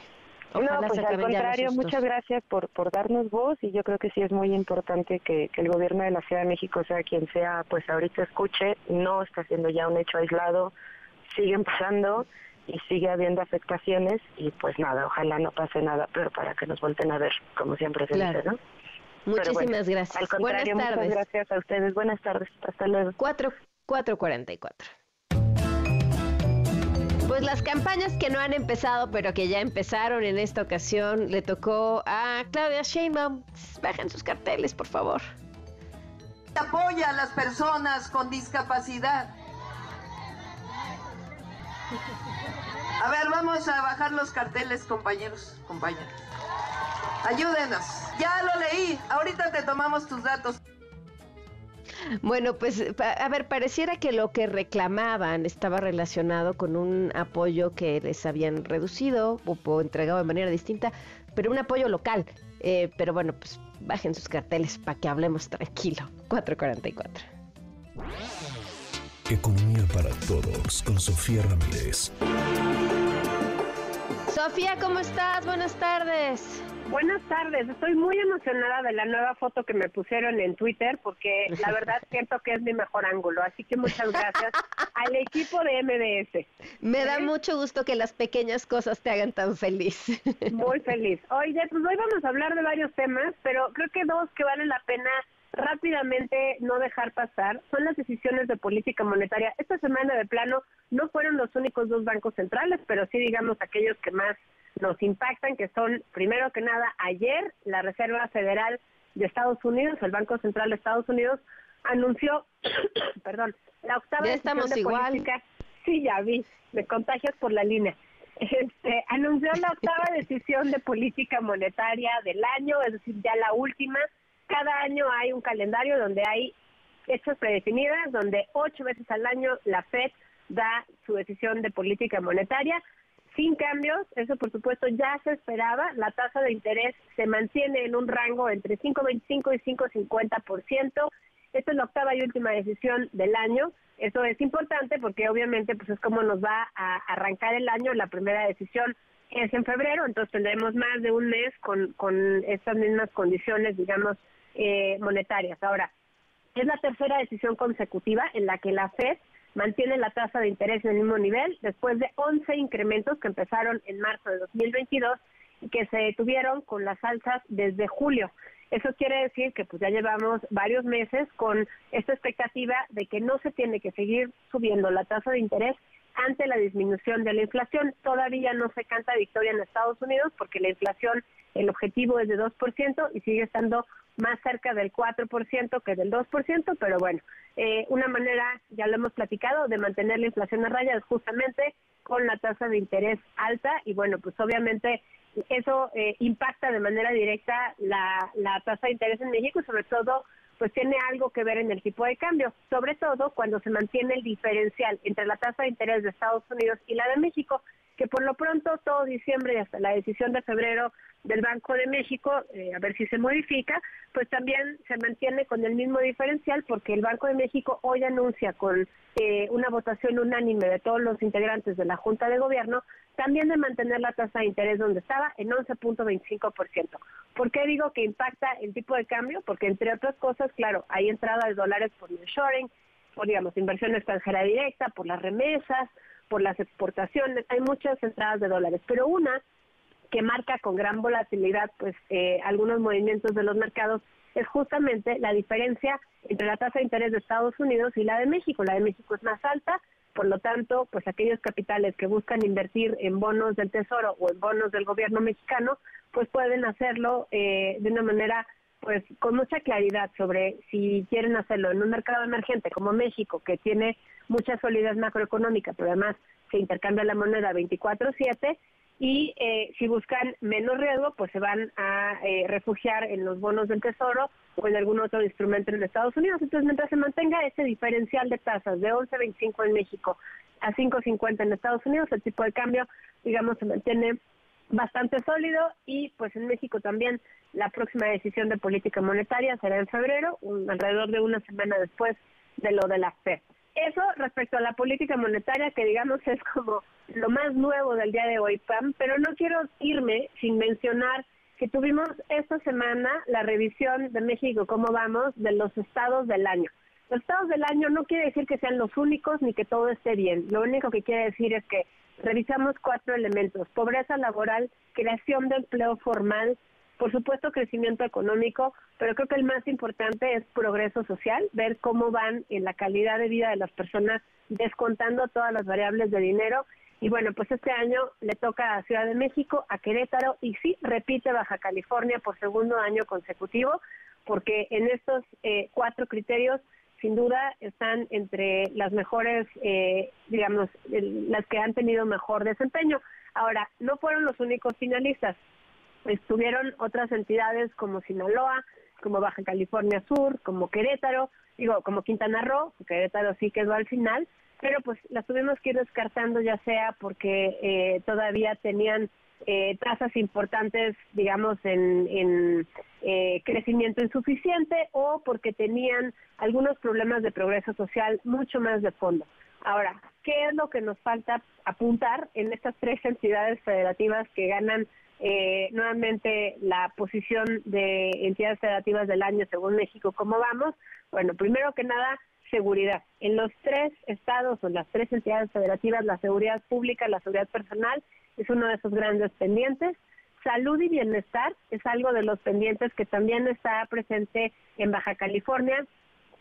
no, pues al contrario, muchas gracias por, por darnos voz y yo creo que sí es muy importante que, que el gobierno de la Ciudad de México, sea quien sea, pues ahorita escuche, no está siendo ya un hecho aislado, siguen pasando y sigue habiendo afectaciones y pues nada, ojalá no pase nada, pero para que nos vuelten a ver, como siempre se dice, ¿no? Muchísimas gracias. Al contrario, Buenas tardes. muchas gracias a ustedes. Buenas tardes. Hasta luego. 4, 444. Pues las campañas que no han empezado, pero que ya empezaron en esta ocasión, le tocó a Claudia Sheinbaum. Bajen sus carteles, por favor. Apoya a las personas con discapacidad. A ver, vamos a bajar los carteles, compañeros, compañeras. Ayúdenos. Ya lo leí. Ahorita te tomamos tus datos. Bueno, pues a ver, pareciera que lo que reclamaban estaba relacionado con un apoyo que les habían reducido o, entregado de manera distinta, pero un apoyo local. Eh, pero bueno, pues bajen sus carteles para que hablemos tranquilo. 444. Economía para todos con Sofía Ramírez. Sofía, ¿cómo estás? Buenas tardes. Buenas tardes, estoy muy emocionada de la nueva foto que me pusieron en Twitter porque la verdad siento que es mi mejor ángulo, así que muchas gracias al equipo de MDS. Me da ¿Eh? mucho gusto que las pequeñas cosas te hagan tan feliz. Muy feliz. Oye, pues hoy vamos a hablar de varios temas, pero creo que dos que valen la pena rápidamente no dejar pasar son las decisiones de política monetaria. Esta semana de plano no fueron los únicos dos bancos centrales, pero sí digamos aquellos que más nos impactan, que son, primero que nada, ayer la Reserva Federal de Estados Unidos, el Banco Central de Estados Unidos, anunció, perdón, la octava decisión de política. Sí, ya vi, me contagias por la línea. Este, anunció la octava decisión de política monetaria del año, es decir, ya la última. Cada año hay un calendario donde hay hechas predefinidas, donde ocho veces al año la Fed da su decisión de política monetaria. Sin cambios, eso por supuesto ya se esperaba, la tasa de interés se mantiene en un rango entre 5.25 y 5.50%, esta es la octava y última decisión del año, eso es importante porque obviamente pues es como nos va a arrancar el año, la primera decisión es en febrero, entonces tendremos más de un mes con, con estas mismas condiciones, digamos, eh, monetarias. Ahora, es la tercera decisión consecutiva en la que la FED mantiene la tasa de interés en el mismo nivel después de 11 incrementos que empezaron en marzo de 2022 y que se detuvieron con las alzas desde julio. Eso quiere decir que pues ya llevamos varios meses con esta expectativa de que no se tiene que seguir subiendo la tasa de interés ante la disminución de la inflación. Todavía no se canta victoria en Estados Unidos porque la inflación, el objetivo es de 2% y sigue estando más cerca del 4% que del 2%, pero bueno, eh, una manera, ya lo hemos platicado, de mantener la inflación a raya es justamente con la tasa de interés alta y bueno, pues obviamente eso eh, impacta de manera directa la, la tasa de interés en México y sobre todo pues tiene algo que ver en el tipo de cambio, sobre todo cuando se mantiene el diferencial entre la tasa de interés de Estados Unidos y la de México, que por lo pronto todo diciembre y hasta la decisión de febrero del Banco de México, eh, a ver si se modifica, pues también se mantiene con el mismo diferencial porque el Banco de México hoy anuncia con eh, una votación unánime de todos los integrantes de la Junta de Gobierno también de mantener la tasa de interés donde estaba en 11.25%. ¿Por qué digo que impacta el tipo de cambio? Porque entre otras cosas, claro, hay entrada de dólares por el shoring, por digamos inversión extranjera directa, por las remesas, por las exportaciones, hay muchas entradas de dólares, pero una que marca con gran volatilidad pues eh, algunos movimientos de los mercados es justamente la diferencia entre la tasa de interés de Estados Unidos y la de México. La de México es más alta, por lo tanto, pues aquellos capitales que buscan invertir en bonos del Tesoro o en bonos del gobierno mexicano, pues pueden hacerlo eh, de una manera pues con mucha claridad sobre si quieren hacerlo en un mercado emergente como México, que tiene mucha solidez macroeconómica, pero además se intercambia la moneda 24/7, y eh, si buscan menos riesgo, pues se van a eh, refugiar en los bonos del Tesoro o en algún otro instrumento en Estados Unidos. Entonces, mientras se mantenga ese diferencial de tasas de 11.25 en México a 5.50 en Estados Unidos, el tipo de cambio, digamos, se mantiene bastante sólido y pues en México también la próxima decisión de política monetaria será en febrero, alrededor de una semana después de lo de la FED. Eso respecto a la política monetaria, que digamos es como lo más nuevo del día de hoy, Pam, pero no quiero irme sin mencionar que tuvimos esta semana la revisión de México, cómo vamos, de los estados del año. Los estados del año no quiere decir que sean los únicos ni que todo esté bien. Lo único que quiere decir es que revisamos cuatro elementos. Pobreza laboral, creación de empleo formal, por supuesto, crecimiento económico, pero creo que el más importante es progreso social, ver cómo van en la calidad de vida de las personas descontando todas las variables de dinero. Y bueno, pues este año le toca a Ciudad de México, a Querétaro y sí, repite Baja California por segundo año consecutivo, porque en estos eh, cuatro criterios sin duda están entre las mejores, eh, digamos, las que han tenido mejor desempeño. Ahora, no fueron los únicos finalistas. estuvieron otras entidades como Sinaloa, como Baja California Sur, como Querétaro, digo, como Quintana Roo, Querétaro sí quedó al final, pero pues las tuvimos que ir descartando ya sea porque eh, todavía tenían eh, tasas importantes, digamos, en, eh, crecimiento insuficiente o porque tenían algunos problemas de progreso social mucho más de fondo. Ahora, ¿qué es lo que nos falta apuntar en estas tres entidades federativas que ganan eh, nuevamente la posición de entidades federativas del año según México, ¿cómo vamos? Bueno, primero que nada, seguridad. En los tres estados o las tres entidades federativas, la seguridad pública, la seguridad personal es uno de esos grandes pendientes. Salud y bienestar es algo de los pendientes que también está presente en Baja California,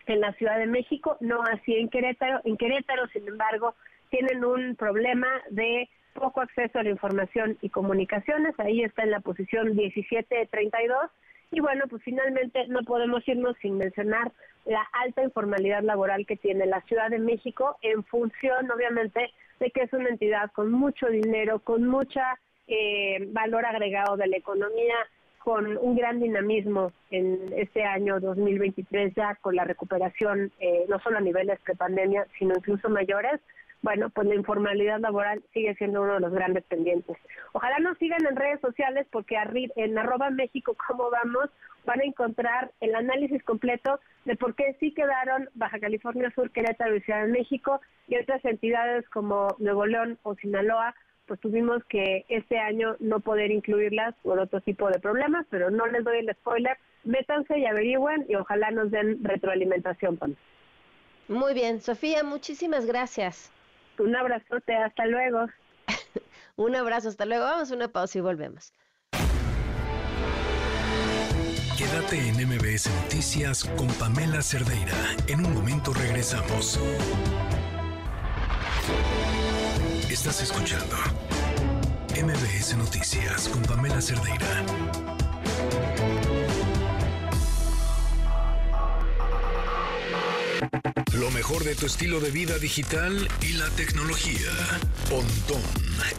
en la Ciudad de México, no así en Querétaro. En Querétaro, sin embargo, tienen un problema de poco acceso a la información y comunicaciones, ahí está en la posición 1732. Y bueno, pues finalmente no podemos irnos sin mencionar la alta informalidad laboral que tiene la Ciudad de México en función, obviamente, de que es una entidad con mucho dinero, con mucha eh, valor agregado de la economía, con un gran dinamismo en este año 2023 ya con la recuperación, eh, no solo a niveles prepandemia, sino incluso mayores bueno, pues la informalidad laboral sigue siendo uno de los grandes pendientes. Ojalá nos sigan en redes sociales porque en arroba México, ¿cómo vamos? Van a encontrar el análisis completo de por qué sí quedaron Baja California Sur, Querétaro y Ciudad de México y otras entidades como Nuevo León o Sinaloa, pues tuvimos que este año no poder incluirlas por otro tipo de problemas, pero no les doy el spoiler. Métanse y averigüen y ojalá nos den retroalimentación. Muy bien, Sofía, muchísimas gracias. Un abrazote, hasta luego. Un abrazo, hasta luego. Vamos a una pausa y volvemos. Quédate en MBS Noticias con Pamela Cerdeira. En un momento regresamos. Estás escuchando MBS Noticias con Pamela Cerdeira. Lo mejor de tu estilo de vida digital y la tecnología. Pontón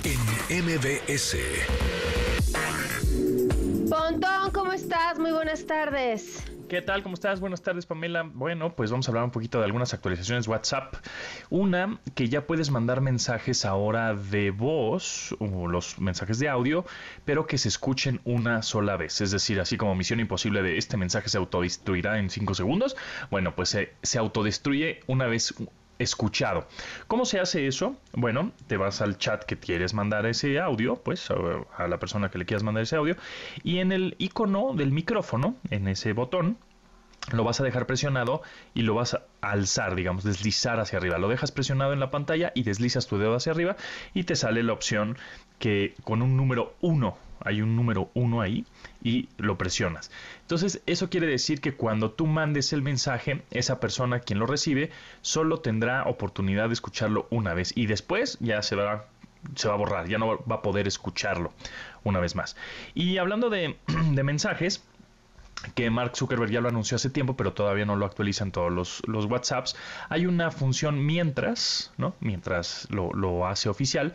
en MBS. Pontón, ¿cómo estás? Muy buenas tardes. ¿Qué tal? ¿Cómo estás? Buenas tardes, Pamela. Bueno, pues vamos a hablar un poquito de algunas actualizaciones WhatsApp. Una, que ya puedes mandar mensajes ahora de voz, o los mensajes de audio, pero que se escuchen una sola vez. Es decir, así como Misión Imposible de este mensaje se autodestruirá en 5 segundos. Bueno, pues se, se autodestruye una vez escuchado. ¿Cómo se hace eso? Bueno, te vas al chat que quieres mandar ese audio, pues a, la persona que le quieras mandar ese audio, y en el icono del micrófono, en ese botón, lo vas a dejar presionado y lo vas a alzar, digamos, deslizar hacia arriba. Lo dejas presionado en la pantalla y deslizas tu dedo hacia arriba y te sale la opción que con un número 1, hay un número 1 ahí y lo presionas. Entonces, eso quiere decir que cuando tú mandes el mensaje, esa persona quien lo recibe solo tendrá oportunidad de escucharlo una vez y después ya se va se va a borrar, ya no va a poder escucharlo una vez más. Y hablando de, de mensajes, que Mark Zuckerberg ya lo anunció hace tiempo, pero todavía no lo actualizan todos los, los WhatsApps. Hay una función mientras, ¿no? Mientras lo, lo hace oficial.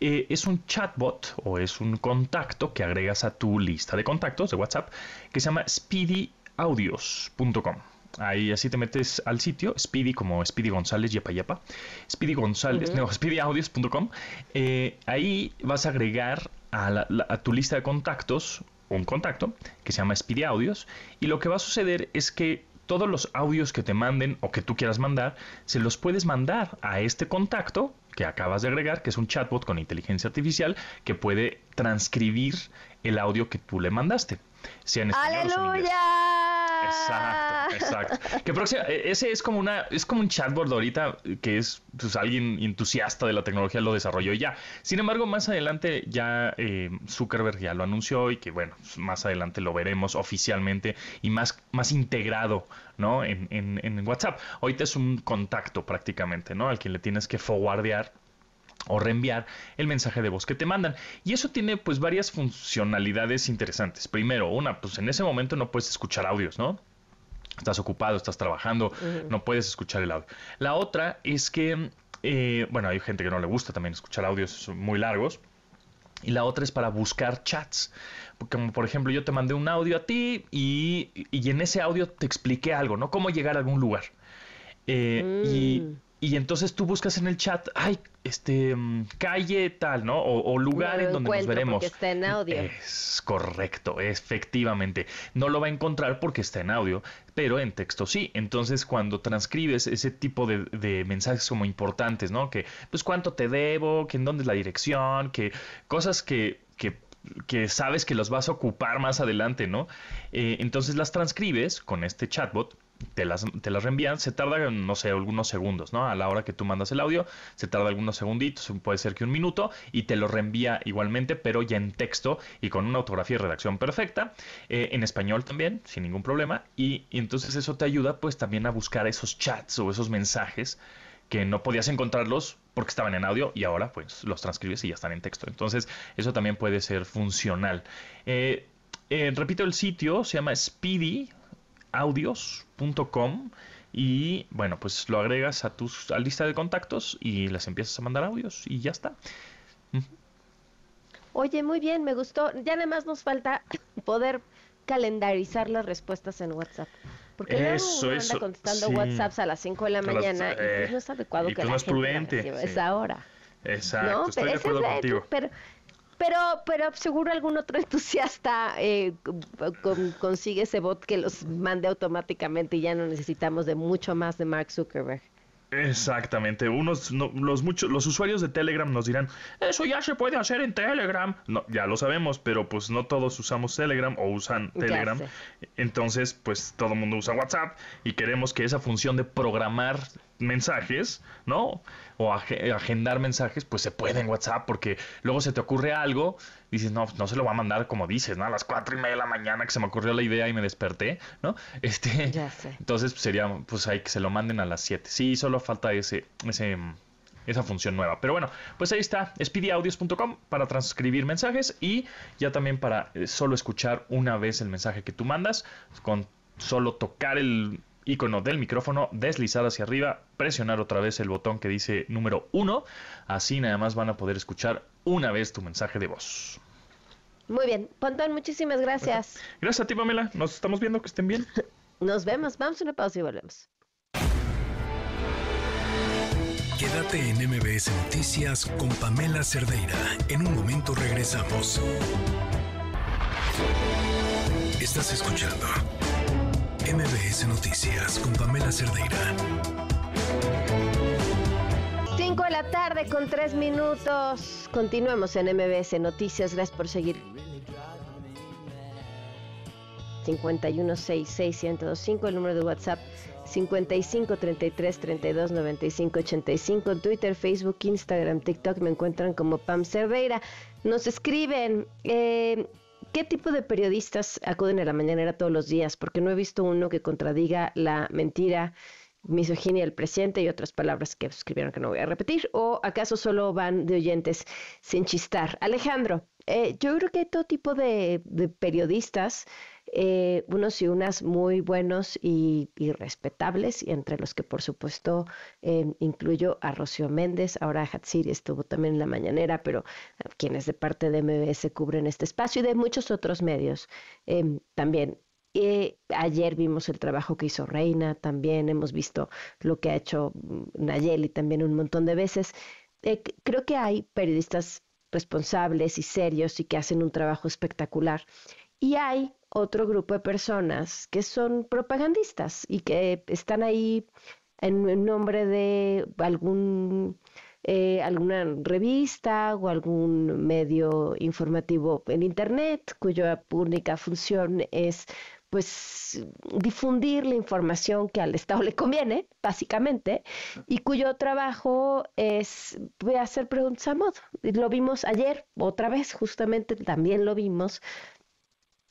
Eh, es un chatbot o es un contacto que agregas a tu lista de contactos de WhatsApp que se llama speedyaudios.com. Ahí así te metes al sitio, Speedy como Speedy González, yepa yepa, Speedy González, no, speedyaudios.com. Eh, ahí vas a agregar a, a tu lista de contactos un contacto que se llama Speedy Audios y lo que va a suceder es que todos los audios que te manden o que tú quieras mandar, se los puedes mandar a este contacto que acabas de agregar, que es un chatbot con inteligencia artificial que puede transcribir el audio que tú le mandaste. ¡Aleluya! Exacto, exacto. Que próxima, e, ese es como una, es como un chatbot ahorita que es pues alguien entusiasta de la tecnología lo desarrolló y ya. Sin embargo, más adelante ya eh, Zuckerberg ya lo anunció y que bueno, más adelante lo veremos oficialmente y más, más integrado, ¿no? En, en, en WhatsApp. Ahorita es un contacto prácticamente, ¿no? Al que le tienes que forwardear o reenviar el mensaje de voz que te mandan. Y eso tiene pues varias funcionalidades interesantes. Primero, una, pues en ese momento no puedes escuchar audios, ¿no? Estás ocupado, estás trabajando, no puedes escuchar el audio. La otra es que, eh, bueno, hay gente que no le gusta también escuchar audios muy largos. y la otra es para buscar chats. Como por ejemplo, yo te mandé un audio a ti y, y en ese audio te expliqué algo, ¿no? Cómo llegar a algún lugar. Eh, y, Mm. y entonces tú buscas en el chat, ay, este, mm, calle tal, ¿no? O, o lugar No en donde nos veremos. porque está en audio. Es correcto, efectivamente. No lo va a encontrar porque está en audio, pero en texto sí. Entonces, cuando transcribes ese tipo de, de mensajes como importantes, ¿no? Que, pues, cuánto te debo, que en dónde es la dirección, que cosas que, que, que sabes que los vas a ocupar más adelante, ¿no? Eh, entonces las transcribes con este chatbot te las, te las reenvían, se tarda, no sé, algunos segundos, ¿no? A la hora que tú mandas el audio, se tarda algunos segunditos, puede ser que un minuto, y te lo reenvía igualmente, pero ya en texto y con una ortografía y redacción perfecta, eh, en español también, sin ningún problema, y, entonces eso te ayuda pues también a buscar esos chats o esos mensajes que no podías encontrarlos porque estaban en audio y ahora pues los transcribes y ya están en texto. Entonces eso también puede ser funcional. Eh, eh, repito, el sitio se llama speedyaudios.com y bueno, pues lo agregas a tu a lista de contactos y les empiezas a mandar audios y ya está. Oye, muy bien, me gustó. Ya nada más nos falta poder calendarizar las respuestas en WhatsApp. Porque Eso, uno anda eso, contestando sí. WhatsApps a las 5 de la las- mañana y eh, pues no es adecuado y que pues la es gente prudente, sí. esa hora. Exacto, ¿no? estoy Pero de acuerdo es contigo. Pero, pero, pero seguro algún otro entusiasta eh, con- consigue ese bot que los mande automáticamente y ya no necesitamos de mucho más de Mark Zuckerberg. Exactamente. Unos, no- los muchos, los usuarios de Telegram nos dirán, eso ya se puede hacer en Telegram. No, ya lo sabemos, pero pues no todos usamos Telegram o usan Telegram. Entonces, pues todo el mundo usa WhatsApp y queremos que esa función de programar mensajes, ¿no? O ag- agendar mensajes, pues se puede en WhatsApp porque luego se te ocurre algo, dices, no, no se lo va a mandar como dices, ¿no? A las cuatro y media de la mañana que se me ocurrió la idea y me desperté, ¿no? Este, Ya sé. entonces pues, sería, pues hay que se lo manden a las 7. Sí, solo falta ese, ese, esa función nueva. Pero bueno, pues ahí está, speedyaudios.com para transcribir mensajes y ya también para eh, solo escuchar una vez el mensaje que tú mandas, con solo tocar el icono del micrófono, deslizar hacia arriba, presionar otra vez el botón que dice número 1, así nada más van a poder escuchar una vez tu mensaje de voz. Muy bien, Pontón, muchísimas gracias. Gracias a ti, Pamela. Nos estamos viendo, que estén bien. Nos vemos, vamos a una pausa y volvemos. Quédate en MBS Noticias con Pamela Cerdeira. En un momento regresamos. Estás escuchando MBS Noticias con Pamela Cerdeira. 5 de la tarde con 3 minutos. Continuamos en MBS Noticias. Gracias por seguir. 5166125, el número de WhatsApp 5533329585 en Twitter, Facebook, Instagram, TikTok me encuentran como Pam Cerdeira. Nos escriben eh, ¿Qué tipo de periodistas acuden a la mañanera todos los días? Porque no he visto uno que contradiga la mentira, misoginia del presidente y otras palabras que escribieron que no voy a repetir. ¿O acaso solo van de oyentes sin chistar? Alejandro, eh, yo creo que hay todo tipo de, de periodistas, eh, unos y unas muy buenos y, respetables, y entre los que por supuesto eh, incluyo a Rocío Méndez, ahora Hatsiri estuvo también en la mañanera, pero eh, quienes de parte de MBS cubren este espacio y de muchos otros medios eh, también. Eh, ayer vimos el trabajo que hizo Reina, también hemos visto lo que ha hecho mm, Nayeli también un montón de veces. Eh, creo que hay periodistas responsables y serios y que hacen un trabajo espectacular. Y hay otro grupo de personas que son propagandistas y que están ahí en, nombre de algún eh, alguna revista o algún medio informativo en internet cuya única función es pues difundir la información que al Estado le conviene, básicamente, y cuyo trabajo es voy a hacer preguntas a modo. Lo vimos ayer, otra vez, justamente también lo vimos,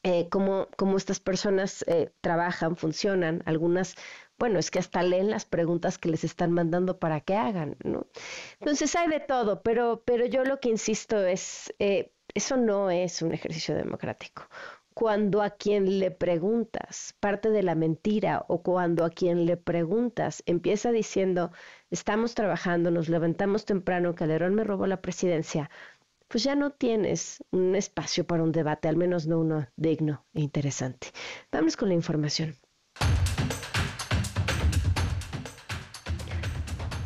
eh, cómo, cómo estas personas eh, trabajan, funcionan, algunas, bueno, es que hasta leen las preguntas que les están mandando para que hagan, ¿no? Entonces hay de todo, pero, pero yo lo que insisto es, eh, eso no es un ejercicio democrático. Cuando a quien le preguntas parte de la mentira o cuando a quien le preguntas empieza diciendo, estamos trabajando, nos levantamos temprano, Calderón me robó la presidencia, pues ya no tienes un espacio para un debate, al menos no uno digno e interesante. Vamos con la información.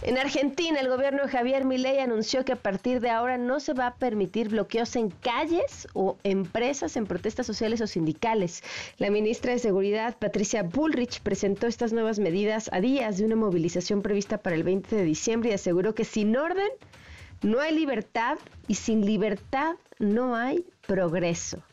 En Argentina, el gobierno de Javier Milei anunció que a partir de ahora no se va a permitir bloqueos en calles o empresas en protestas sociales o sindicales. La ministra de Seguridad, Patricia Bullrich, presentó estas nuevas medidas a días de una movilización prevista para el 20 de diciembre y aseguró que sin orden no hay libertad y sin libertad no hay progreso.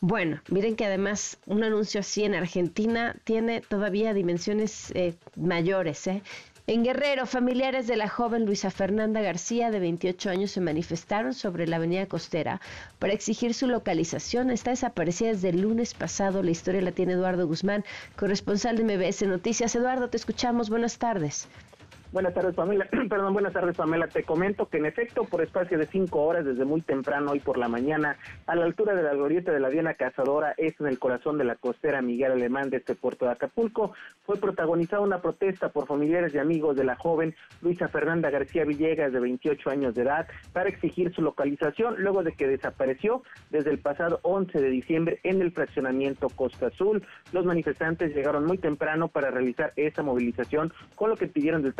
Bueno, miren que además un anuncio así en Argentina tiene todavía dimensiones eh, mayores. ¿eh? En Guerrero, familiares de la joven Luisa Fernanda García, de 28 años, se manifestaron sobre la avenida costera para exigir su localización. Está desaparecida desde el lunes pasado. La historia la tiene Eduardo Guzmán, corresponsal de MBS Noticias. Eduardo, te escuchamos. Buenas tardes. Buenas tardes, Pamela. Perdón, buenas tardes, Pamela. Te comento que en efecto, por espacio de cinco horas, desde muy temprano hoy por la mañana, a la altura de la glorieta de la Diana Cazadora, es en el corazón de la costera Miguel Alemán de este puerto de Acapulco, fue protagonizada una protesta por familiares y amigos de la joven Luisa Fernanda García Villegas, de 28 años de edad, para exigir su localización luego de que desapareció desde el pasado 11 de diciembre en el fraccionamiento Costa Azul. Los manifestantes llegaron muy temprano para realizar esa movilización, con lo que pidieron del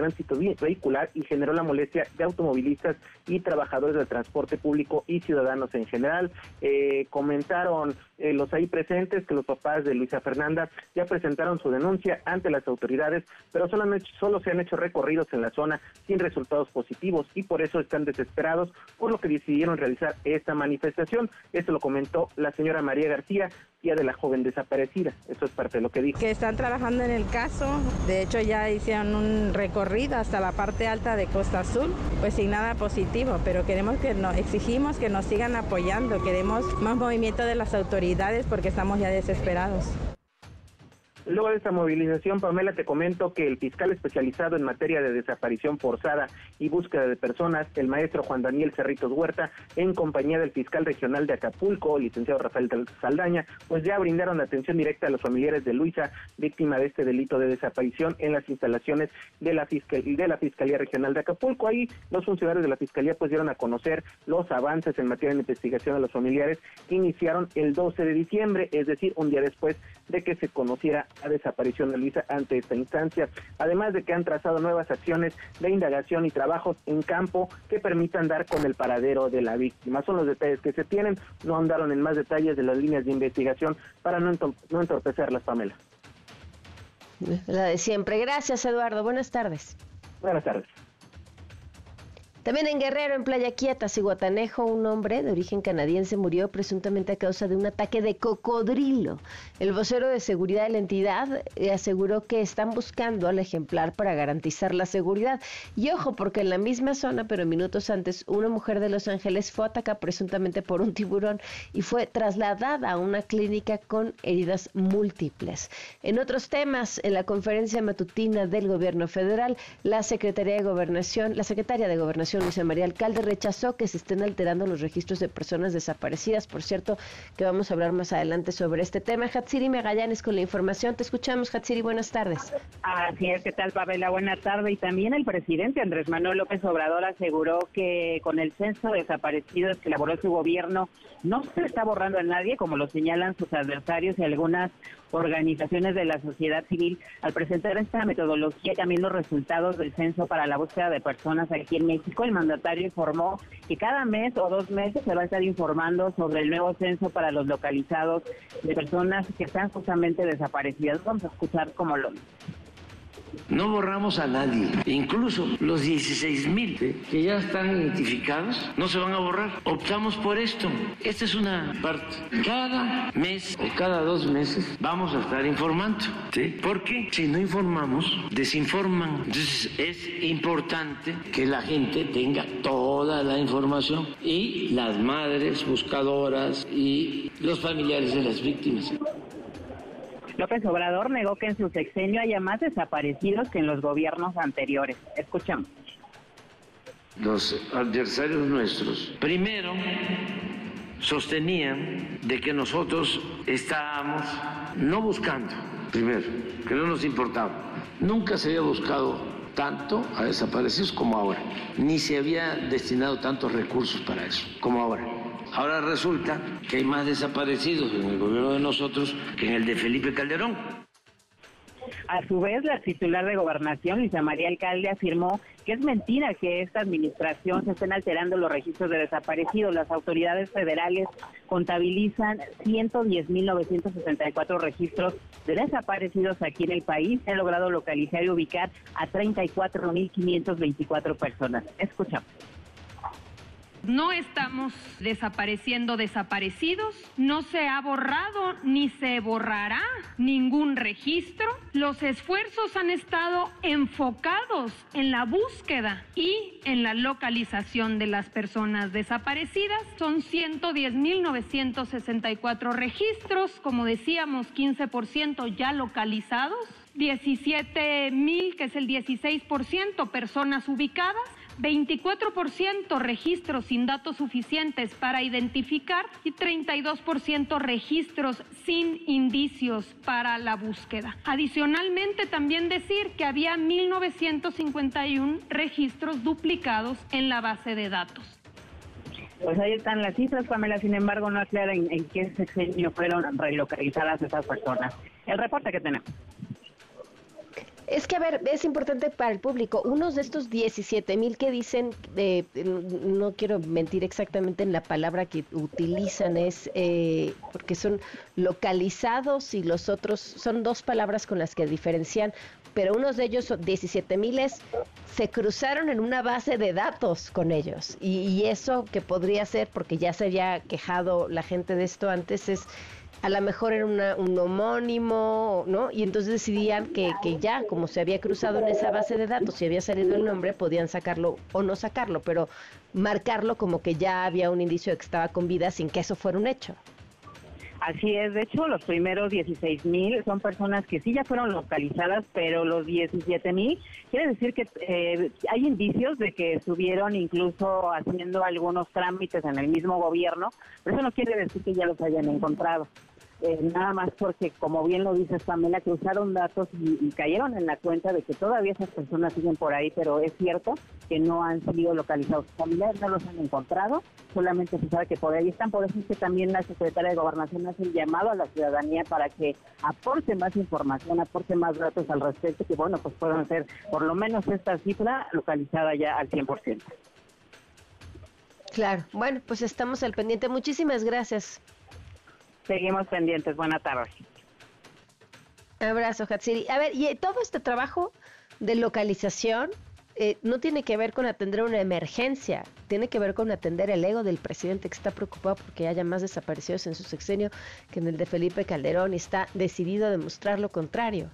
vehicular y generó la molestia de automovilistas y trabajadores del transporte público y ciudadanos en general. Eh, comentaron eh, los ahí presentes que los papás de Luisa Fernanda ya presentaron su denuncia ante las autoridades, pero solo, solo se han hecho recorridos en la zona sin resultados positivos y por eso están desesperados, por lo que decidieron realizar esta manifestación. Esto lo comentó la señora María García, tía de la joven desaparecida. Eso es parte de lo que dijo. Que están trabajando en el caso, de hecho ya hicieron un recorrido hasta la parte alta de Costa Azul, pues sin nada positivo, pero queremos que nos exigimos que nos sigan apoyando, queremos más movimiento de las autoridades porque estamos ya desesperados. Luego de esta movilización, Pamela, te comento que el fiscal especializado en materia de desaparición forzada y búsqueda de personas, el maestro Juan Daniel Cerritos Huerta, en compañía del fiscal regional de Acapulco, licenciado Rafael Saldaña, pues ya brindaron atención directa a los familiares de Luisa, víctima de este delito de desaparición en las instalaciones de la, de la Fiscalía Regional de Acapulco. Ahí los funcionarios de la Fiscalía pues dieron a conocer los avances en materia de investigación a los familiares que iniciaron el 12 de diciembre, es decir, un día después de que se conociera la desaparición de Luisa ante esta instancia, además de que han trazado nuevas acciones de indagación y trabajos en campo que permitan dar con el paradero de la víctima. Son los detalles que se tienen, no andaron en más detalles de las líneas de investigación para no, no entorpecerlas, Pamela. La de siempre. Gracias, Eduardo. Buenas tardes. Buenas tardes. También en Guerrero, en Playa Quieta, Ciguatanejo, un hombre de origen canadiense murió presuntamente a causa de un ataque de cocodrilo. El vocero de seguridad de la entidad eh, aseguró que están buscando al ejemplar para garantizar la seguridad. Y ojo, porque en la misma zona, pero minutos antes, una mujer de Los Ángeles fue atacada presuntamente por un tiburón y fue trasladada a una clínica con heridas múltiples. En otros temas, en la conferencia matutina del gobierno federal, la Secretaría de Gobernación, la secretaria de Gobernación Luisa María Alcalde rechazó que se estén alterando los registros de personas desaparecidas. Por cierto, que vamos a hablar más adelante sobre este tema. Hatsiri Magallanes con la información. Te escuchamos, Hatsiri. Buenas tardes. Así es, ¿qué tal, Pavela? Buenas tardes. Y también el presidente Andrés Manuel López Obrador aseguró que con el censo de desaparecidos que elaboró su gobierno no se está borrando a nadie, como lo señalan sus adversarios y algunas organizaciones de la sociedad civil al presentar esta metodología y también los resultados del censo para la búsqueda de personas aquí en México. El mandatario informó que cada mes o dos meses se va a estar informando sobre el nuevo censo para los localizados de personas que están justamente desaparecidas. Vamos a escuchar cómo lo no borramos a nadie. Incluso los 16 mil que ya están identificados no se van a borrar. Optamos por esto. Esta es una parte. Cada mes o cada dos meses vamos a estar informando. ¿sí? Porque si no informamos, desinforman. Entonces es importante que la gente tenga toda la información y las madres buscadoras y los familiares de las víctimas. López Obrador negó que en su sexenio haya más desaparecidos que en los gobiernos anteriores. Escuchamos. Los adversarios nuestros, primero, sostenían de que nosotros estábamos no buscando, primero, que no nos importaba. Nunca se había buscado tanto a desaparecidos como ahora. Ni se había destinado tantos recursos para eso como ahora. Ahora resulta que hay más desaparecidos en el gobierno de nosotros que en el de Felipe Calderón. A su vez, la titular de Gobernación, Luisa María Alcalde, afirmó que es mentira que esta administración se estén alterando los registros de desaparecidos. Las autoridades federales contabilizan 110.964 registros de desaparecidos aquí en el país. Se logrado localizar y ubicar a 34.524 personas. Escuchamos. No estamos desapareciendo desaparecidos, no se ha borrado ni se borrará ningún registro. Los esfuerzos han estado enfocados en la búsqueda y en la localización de las personas desaparecidas. Son 110.964 registros, como decíamos, 15% ya localizados. 17.000, que es el 16%, personas ubicadas 24% registros sin datos suficientes para identificar y 32% registros sin indicios para la búsqueda. Adicionalmente, también decir que había 1.951 registros duplicados en la base de datos. Pues ahí están las cifras, Pamela, sin embargo no aclara en, qué sexenio fueron relocalizadas esas personas. El reporte que tenemos. Es que, a ver, es importante para el público. Unos de estos 17 mil que dicen, eh, no quiero mentir exactamente en la palabra que utilizan, es eh, porque son localizados y los otros son dos palabras con las que diferencian, pero unos de ellos, 17 miles, se cruzaron en una base de datos con ellos. Y, y eso que podría ser, porque ya se había quejado la gente de esto antes, es a lo mejor era un homónimo, ¿no? Y entonces decidían que, que ya, como se había cruzado en esa base de datos y había salido el nombre, podían sacarlo o no sacarlo, pero marcarlo como que ya había un indicio de que estaba con vida sin que eso fuera un hecho. Así es, de hecho los primeros 16 mil son personas que sí ya fueron localizadas, pero los 17 mil quiere decir que eh, hay indicios de que estuvieron incluso haciendo algunos trámites en el mismo gobierno, pero eso no quiere decir que ya los hayan encontrado. Eh, nada más porque, como bien lo dice Pamela, cruzaron datos y, cayeron en la cuenta de que todavía esas personas siguen por ahí, pero es cierto que no han sido localizados. Familiares no los han encontrado, solamente se sabe que por ahí están. Por eso es que también la secretaria de Gobernación hace un llamado a la ciudadanía para que aporte más información, aporte más datos al respecto, que bueno, pues puedan ser por lo menos esta cifra localizada ya al 100%. Claro, bueno, pues estamos al pendiente. Muchísimas gracias. Seguimos pendientes. Buena tarde. Abrazo, Hatsiri. A ver, y todo este trabajo de localización eh, no tiene que ver con atender una emergencia, tiene que ver con atender el ego del presidente que está preocupado porque haya más desaparecidos en su sexenio que en el de Felipe Calderón y está decidido a demostrar lo contrario.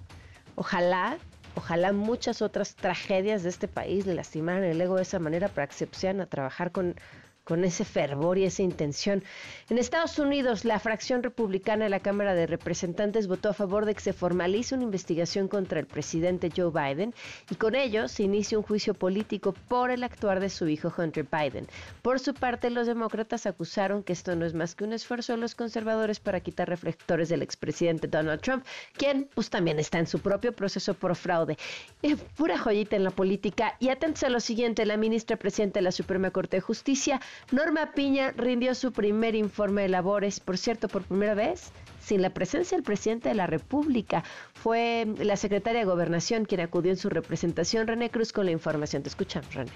Ojalá, ojalá muchas otras tragedias de este país le lastimaran el ego de esa manera para que se a trabajar con con ese fervor y esa intención. En Estados Unidos, la fracción republicana de la Cámara de Representantes votó a favor de que se formalice una investigación contra el presidente Joe Biden y con ello se inicia un juicio político por el actuar de su hijo Hunter Biden. Por su parte, los demócratas acusaron que esto no es más que un esfuerzo de los conservadores para quitar reflectores del expresidente Donald Trump, quien pues también está en su propio proceso por fraude. Eh, pura joyita en la política. Y atentos a lo siguiente, la ministra presidenta de la Suprema Corte de Justicia Norma Piña rindió su primer informe de labores, por cierto, por primera vez, sin la presencia del presidente de la República. Fue la secretaria de Gobernación quien acudió en su representación. René Cruz con la información. Te escuchamos, René.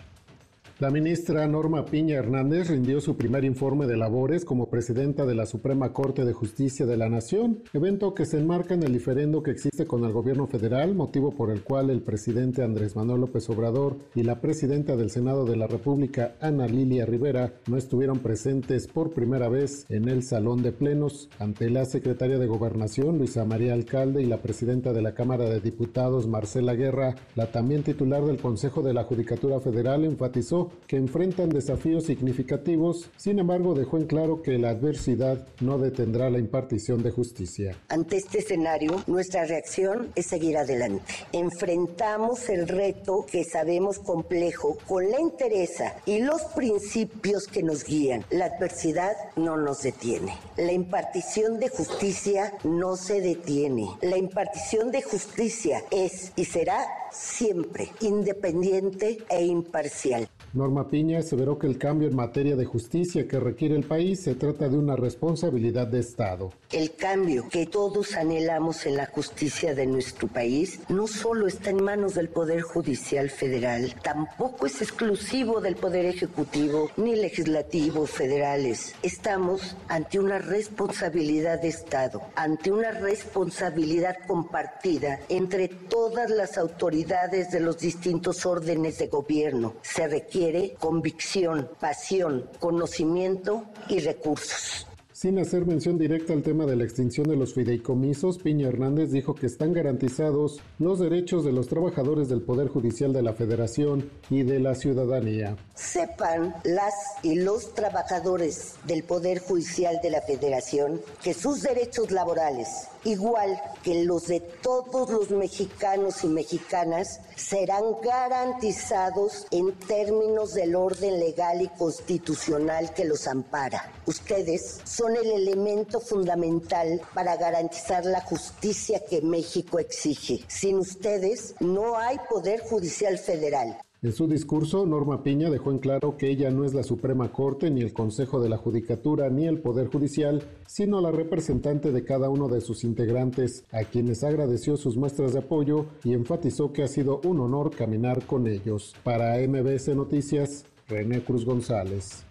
La ministra Norma Piña Hernández rindió su primer informe de labores como presidenta de la Suprema Corte de Justicia de la Nación, evento que se enmarca en el diferendo que existe con el gobierno federal, motivo por el cual el presidente Andrés Manuel López Obrador y la presidenta del Senado de la República, Ana Lilia Rivera, no estuvieron presentes por primera vez en el Salón de Plenos. Ante la secretaria de Gobernación, Luisa María Alcalde, y la presidenta de la Cámara de Diputados, Marcela Guerra, la también titular del Consejo de la Judicatura Federal, enfatizó que enfrentan desafíos significativos, sin embargo dejó en claro que la adversidad no detendrá la impartición de justicia. Ante este escenario, nuestra reacción es seguir adelante. Enfrentamos el reto que sabemos complejo con la interesa y los principios que nos guían. La adversidad no nos detiene. La impartición de justicia no se detiene. La impartición de justicia es y será siempre independiente e imparcial. Norma Piña aseveró que el cambio en materia de justicia que requiere el país se trata de una responsabilidad de Estado. El cambio que todos anhelamos en la justicia de nuestro país no solo está en manos del Poder Judicial Federal, tampoco es exclusivo del Poder Ejecutivo ni Legislativo federales. Estamos ante una responsabilidad de Estado, ante una responsabilidad compartida entre todas las autoridades de los distintos órdenes de gobierno. Se requiere convicción, pasión, conocimiento y recursos. Sin hacer mención directa al tema de la extinción de los fideicomisos, Piña Hernández dijo que están garantizados los derechos de los trabajadores del Poder Judicial de la Federación y de la ciudadanía. Sepan las y los trabajadores del Poder Judicial de la Federación que sus derechos laborales, igual que los de todos los mexicanos y mexicanas, serán garantizados en términos del orden legal y constitucional que los ampara. Ustedes son el elemento fundamental para garantizar la justicia que México exige. Sin ustedes no hay Poder Judicial Federal. En su discurso, Norma Piña dejó en claro que ella no es la Suprema Corte, ni el Consejo de la Judicatura, ni el Poder Judicial, sino la representante de cada uno de sus integrantes, a quienes agradeció sus muestras de apoyo y enfatizó que ha sido un honor caminar con ellos. Para MBS Noticias, René Cruz González.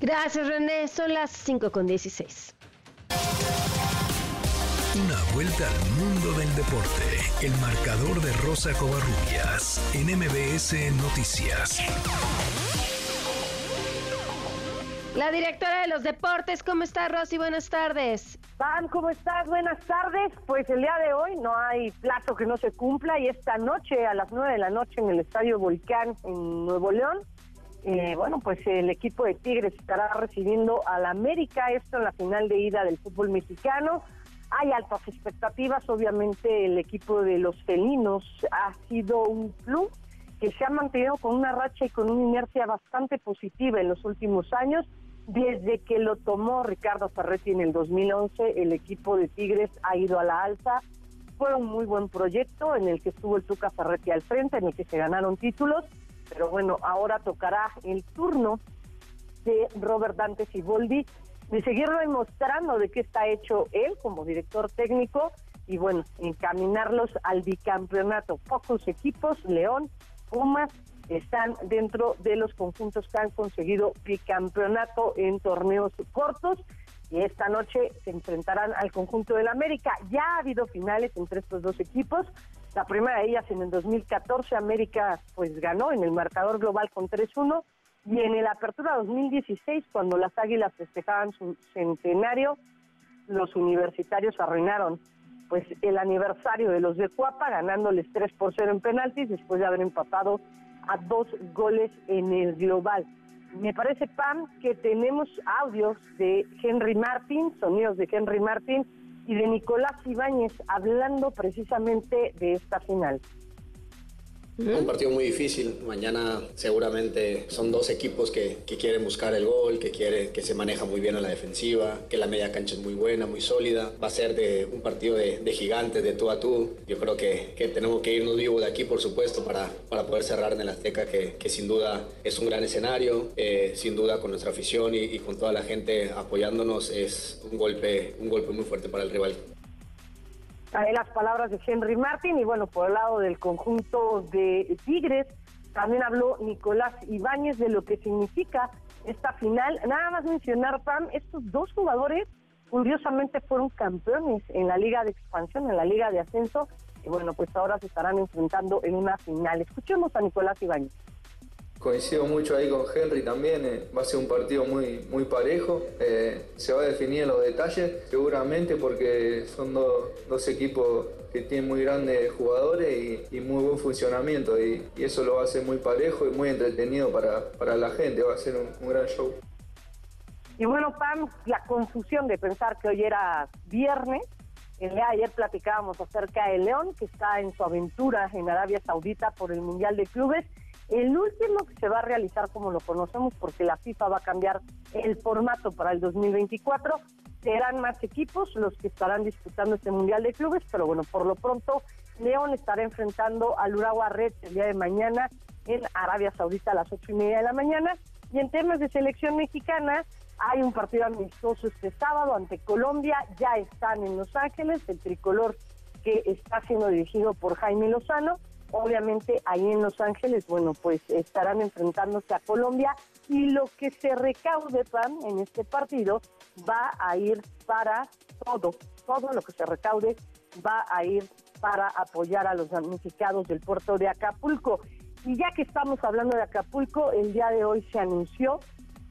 Gracias, René. Son las 5 con 16. Una vuelta al mundo del deporte. El marcador de Rosa Covarrubias en MBS Noticias. La directora de los deportes, ¿cómo está Rosy? Buenas tardes. Pam, ¿cómo estás? Buenas tardes. Pues el día de hoy no hay plazo que no se cumpla y esta noche a las 9 de la noche en el Estadio Volcán en Nuevo León, eh, bueno, pues el equipo de Tigres estará recibiendo al América, esto en la final de ida del fútbol mexicano. Hay altas expectativas, obviamente el equipo de los felinos ha sido un club que se ha mantenido con una racha y con una inercia bastante positiva en los últimos años. Desde que lo tomó Ricardo Ferretti en el 2011, el equipo de Tigres ha ido a la alza. Fue un muy buen proyecto en el que estuvo el Tuca Ferretti al frente, en el que se ganaron títulos. Pero bueno, ahora tocará el turno de Robert Dante Siboldi de seguirlo demostrando de qué está hecho él como director técnico y bueno, encaminarlos al bicampeonato. Pocos equipos, León, Pumas, están dentro de los conjuntos que han conseguido bicampeonato en torneos cortos y esta noche se enfrentarán al conjunto del América. Ya ha habido finales entre estos dos equipos. La primera de ellas en el 2014 América pues ganó en el marcador global con 3-1 y en el Apertura 2016 cuando las Águilas festejaban su centenario los universitarios arruinaron pues el aniversario de los de Cuapa ganándoles 3 por 0 en penaltis después de haber empatado a dos goles en el global. Me parece, Pam, que tenemos audios de Henry Martin, sonidos de Henry Martin y de Nicolás Ibáñez hablando precisamente de esta final. Un partido muy difícil. Mañana seguramente son dos equipos que, que, quieren buscar el gol, que quiere que se maneja muy bien a la defensiva, que la media cancha es muy buena, muy sólida. Va a ser de un partido de, de gigantes, de tú a tú. Yo creo que, que, tenemos que irnos vivos de aquí, por supuesto, para, para poder cerrar en el Azteca, que, que sin duda es un gran escenario. Eh, sin duda con nuestra afición y, y con toda la gente apoyándonos es un golpe, un golpe muy fuerte para el rival las palabras de Henry Martin y bueno, por el lado del conjunto de Tigres, también habló Nicolás Ibáñez de lo que significa esta final. Nada más mencionar, Pam, estos dos jugadores curiosamente fueron campeones en la liga de expansión, en la liga de ascenso, y bueno, pues ahora se estarán enfrentando en una final. Escuchemos a Nicolás Ibáñez coincido mucho ahí con Henry también, eh, va a ser un partido muy, muy parejo, eh, se va a definir en los detalles seguramente porque son dos equipos que tienen muy grandes jugadores y, muy buen funcionamiento y, eso lo va a hacer muy parejo y muy entretenido para, para la gente, va a ser un, gran show. Y bueno, Pam, la confusión de pensar que hoy era viernes, el día de ayer platicábamos acerca de León, que está en su aventura en Arabia Saudita por el Mundial de Clubes. El último que se va a realizar como lo conocemos, porque la FIFA va a cambiar el formato para el 2024, serán más equipos los que estarán disputando este Mundial de Clubes, pero bueno, por lo pronto León estará enfrentando al Urawa Red el día de mañana en Arabia Saudita a las ocho y media de la mañana. Y en temas de selección mexicana, hay un partido amistoso este sábado ante Colombia, ya están en Los Ángeles, el tricolor que está siendo dirigido por Jaime Lozano. Obviamente ahí en Los Ángeles, bueno, pues estarán enfrentándose a Colombia y lo que se recaude, Pan, en este partido va a ir para todo, todo lo que se recaude va a ir para apoyar a los damnificados del puerto de Acapulco. Y ya que estamos hablando de Acapulco, el día de hoy se anunció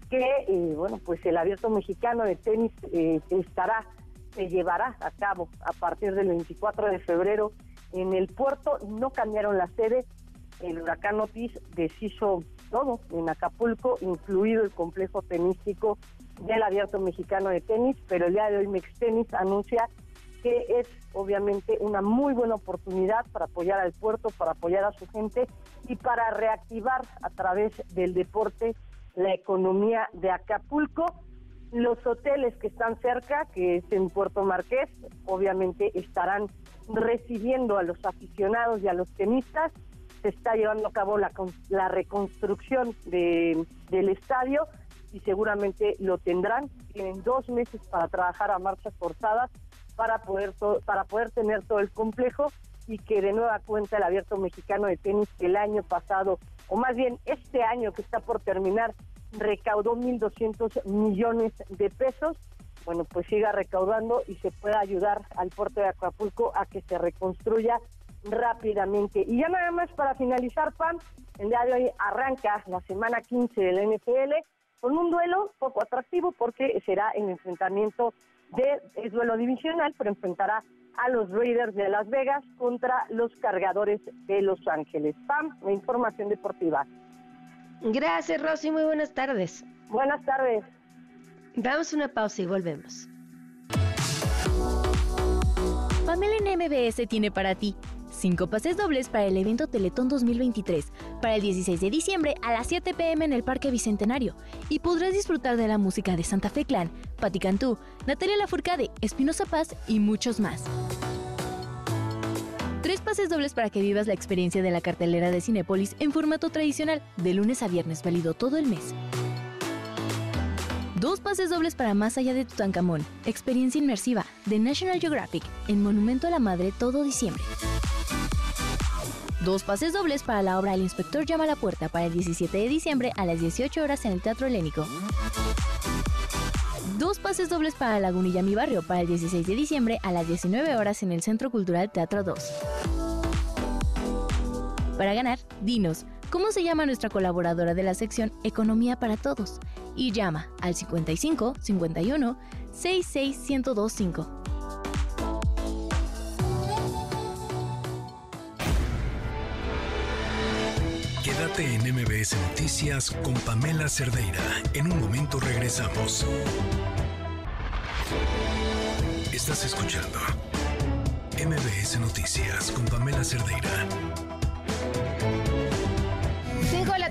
que, eh, bueno, pues el abierto mexicano de tenis eh, estará, se llevará a cabo a partir del 24 de febrero en el puerto. No cambiaron la sede, el huracán Otis deshizo todo en Acapulco, incluido el complejo tenístico del abierto mexicano de tenis, pero el día de hoy Mextenis anuncia que es obviamente una muy buena oportunidad para apoyar al puerto, para apoyar a su gente y para reactivar a través del deporte la economía de Acapulco. Los hoteles que están cerca, que es en Puerto Marqués, obviamente estarán recibiendo a los aficionados y a los tenistas. Se está llevando a cabo la, la reconstrucción de, del estadio y seguramente lo tendrán. Tienen dos meses para trabajar a marchas forzadas para poder, para poder tener todo el complejo y que de nueva cuenta el abierto mexicano de tenis que el año pasado, o más bien este año que está por terminar, recaudó 1.200 millones de pesos, bueno, pues siga recaudando y se pueda ayudar al puerto de Acapulco a que se reconstruya rápidamente. Y ya nada más para finalizar, Pam, el día de hoy arranca la semana 15 del NFL con un duelo poco atractivo porque será en enfrentamiento de es duelo divisional, pero enfrentará a los Raiders de Las Vegas contra los cargadores de Los Ángeles. Pam, la información deportiva. Gracias, Rosy. Muy buenas tardes. Buenas tardes. Damos una pausa y volvemos. Pamela en MBS tiene para ti cinco pases dobles para el evento Teletón 2023, para el 16 de diciembre a las 7 pm en el Parque Bicentenario. Y podrás disfrutar de la música de Santa Fe Clan, Pati Cantú, Natalia Lafourcade, Espinosa Paz y muchos más. Tres pases dobles para que vivas la experiencia de la cartelera de Cinépolis en formato tradicional, de lunes a viernes válido todo el mes. Dos pases dobles para Más allá de Tutankamón, experiencia inmersiva, de National Geographic, en Monumento a la Madre todo diciembre. Dos pases dobles para la obra El Inspector llama a la puerta para el 17 de diciembre a las 18 horas en el Teatro Helénico. Dos pases dobles para Lagunilla Mi Barrio para el 16 de diciembre a las 19 horas en el Centro Cultural Teatro 2. Para ganar, dinos, ¿cómo se llama nuestra colaboradora de la sección Economía para Todos? Y llama al 55 51 66 1025. Quédate en MBS Noticias con Pamela Cerdeira. En un momento regresamos. Estás escuchando MBS Noticias con Pamela Cerdeira.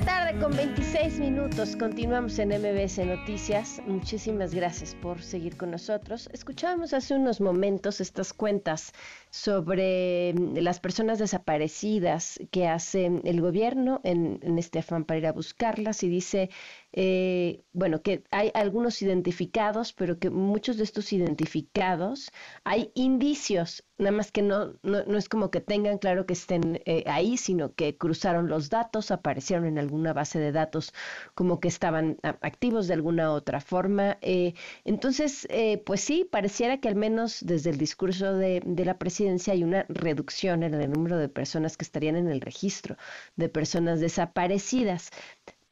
5 de la tarde con 26 minutos. Continuamos en MBS Noticias. Muchísimas gracias por seguir con nosotros. Escuchábamos hace unos momentos estas cuentas sobre mm, las personas desaparecidas que hace el gobierno en, en este para ir a buscarlas y dice eh, bueno, que hay algunos identificados, pero que muchos de estos identificados hay indicios, nada más que no, no, es como que tengan claro que estén eh, ahí, sino que cruzaron los datos, aparecieron en alguna base de datos como que estaban activos de alguna otra forma. Eh, entonces, pues sí, pareciera que al menos desde el discurso de, de la presidencia hay una reducción en el número de personas que estarían en el registro de personas desaparecidas.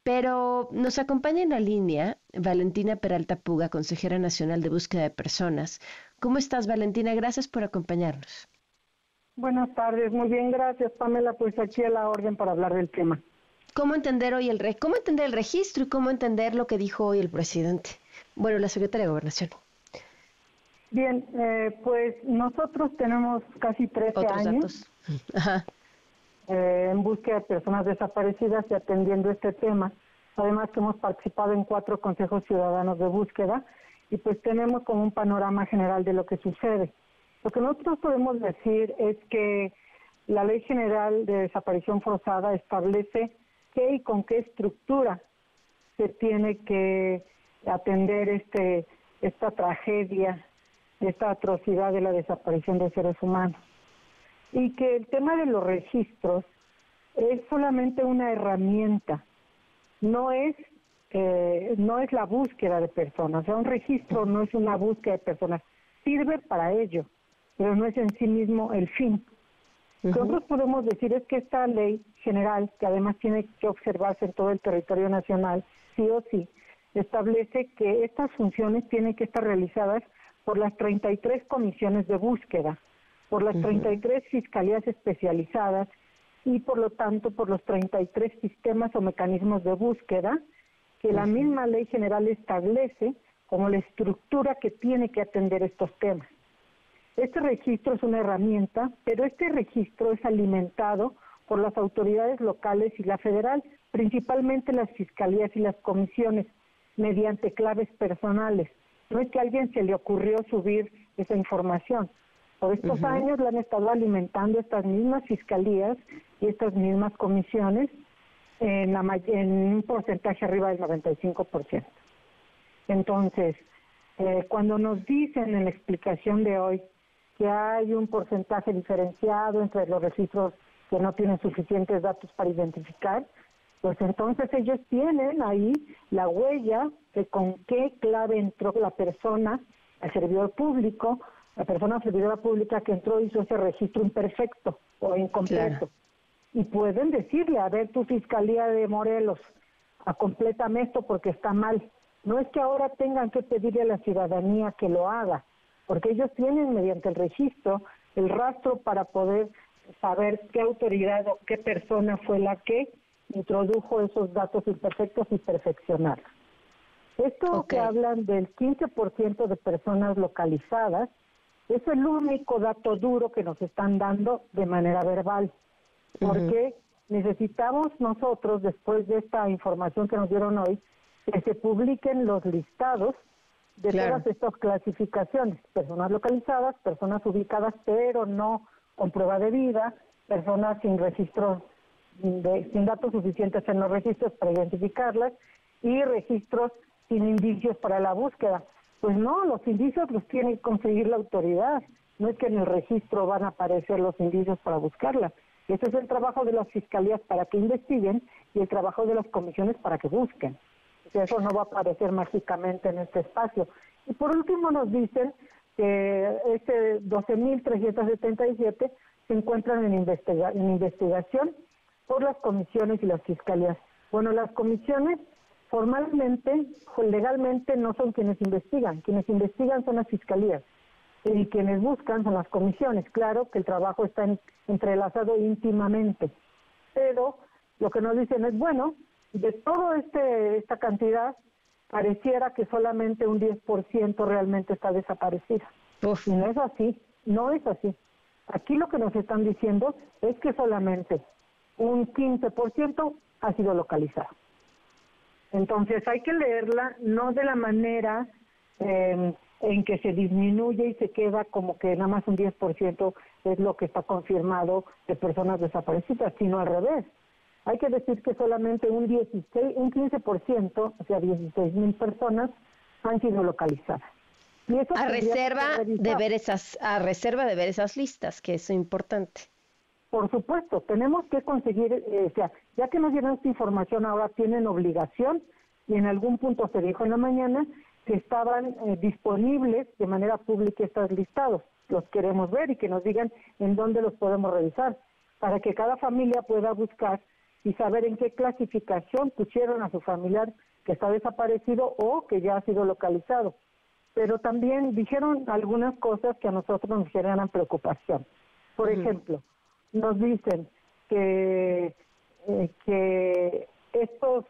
Pero nos acompaña en la línea Valentina Peralta Puga, consejera nacional de búsqueda de personas. ¿Cómo estás, Valentina? Gracias por acompañarnos. Buenas tardes, muy bien, gracias, Pamela. Pues aquí a la orden para hablar del tema. ¿Cómo entender hoy el re cómo entender el registro y cómo entender lo que dijo hoy el presidente? Bueno, la secretaria de Gobernación. Bien, eh, pues nosotros tenemos casi 13 años eh, en búsqueda de personas desaparecidas y atendiendo este tema. Además que hemos participado en cuatro consejos ciudadanos de búsqueda y pues tenemos como un panorama general de lo que sucede. Lo que nosotros podemos decir es que la Ley General de Desaparición Forzada establece qué y con qué estructura se tiene que atender este esta tragedia esta atrocidad de la desaparición de seres humanos. Y que el tema de los registros es solamente una herramienta, no es, eh, no es la búsqueda de personas, o sea, un registro no es una búsqueda de personas, sirve para ello, pero no es en sí mismo el fin. Nosotros podemos decir es que esta ley general, que además tiene que observarse en todo el territorio nacional, sí o sí, establece que estas funciones tienen que estar realizadas por las 33 comisiones de búsqueda, por las 33 fiscalías especializadas y por lo tanto por los 33 sistemas o mecanismos de búsqueda que la misma ley general establece como la estructura que tiene que atender estos temas. Este registro es una herramienta, pero este registro es alimentado por las autoridades locales y la federal, principalmente las fiscalías y las comisiones, mediante claves personales. No es que a alguien se le ocurrió subir esa información. Por estos años la han estado alimentando estas mismas fiscalías y estas mismas comisiones en, la, en un porcentaje arriba del 95%. Entonces, eh, cuando nos dicen en la explicación de hoy que hay un porcentaje diferenciado entre los registros que no tienen suficientes datos para identificar, pues entonces ellos tienen ahí la huella de con qué clave entró la persona al servidor público, la persona servidora pública que entró hizo ese registro imperfecto o incompleto. Y pueden decirle, a ver, tu fiscalía de Morelos, complétame esto porque está mal. No es que ahora tengan que pedirle a la ciudadanía que lo haga, porque ellos tienen mediante el registro el rastro para poder saber qué autoridad o qué persona fue la que introdujo esos datos imperfectos y perfeccionar. Esto que hablan del 15% de personas localizadas es el único dato duro que nos están dando de manera verbal, porque necesitamos nosotros, después de esta información que nos dieron hoy, que se publiquen los listados de todas estas clasificaciones, personas localizadas, personas ubicadas pero no con prueba de vida, personas sin registro sin datos suficientes en los registros para identificarlas y registros sin indicios para la búsqueda. Pues no, los indicios los tiene que conseguir la autoridad. No es que en el registro van a aparecer los indicios para buscarlas. Ese es el trabajo de las fiscalías para que investiguen y el trabajo de las comisiones para que busquen. eso no va a aparecer mágicamente en este espacio. Y por último nos dicen que este 12.377 se encuentran en, investiga investigación por las comisiones y las fiscalías. Bueno, las comisiones formalmente, legalmente no son quienes investigan, quienes investigan son las fiscalías y quienes buscan son las comisiones. Claro que el trabajo está entrelazado íntimamente, pero lo que nos dicen es, bueno, de toda este, esta cantidad, pareciera que solamente un 10% realmente está desaparecida. Y no es así, no es así. Aquí lo que nos están diciendo es que solamente un 15% ha sido localizado. Entonces hay que leerla no de la manera em, en que se disminuye y se queda como que nada más un 10% es lo que está confirmado de personas desaparecidas, sino al revés. Hay que decir que solamente un 16, un 15%, o sea, 16 mil personas han sido localizadas. a reserva de ver esas, a reserva de ver esas listas, que es importante. Por supuesto, tenemos que conseguir, eh, o sea, ya que nos dieron esta información, ahora tienen obligación, y en algún punto se dijo en la mañana que estaban eh, disponibles de manera pública estos listados. Los queremos ver y que nos digan en dónde los podemos revisar, para que cada familia pueda buscar y saber en qué clasificación pusieron a su familiar que está desaparecido o que ya ha sido localizado. Pero también dijeron algunas cosas que a nosotros nos generan preocupación. Por ejemplo, nos dicen que, eh, que estos,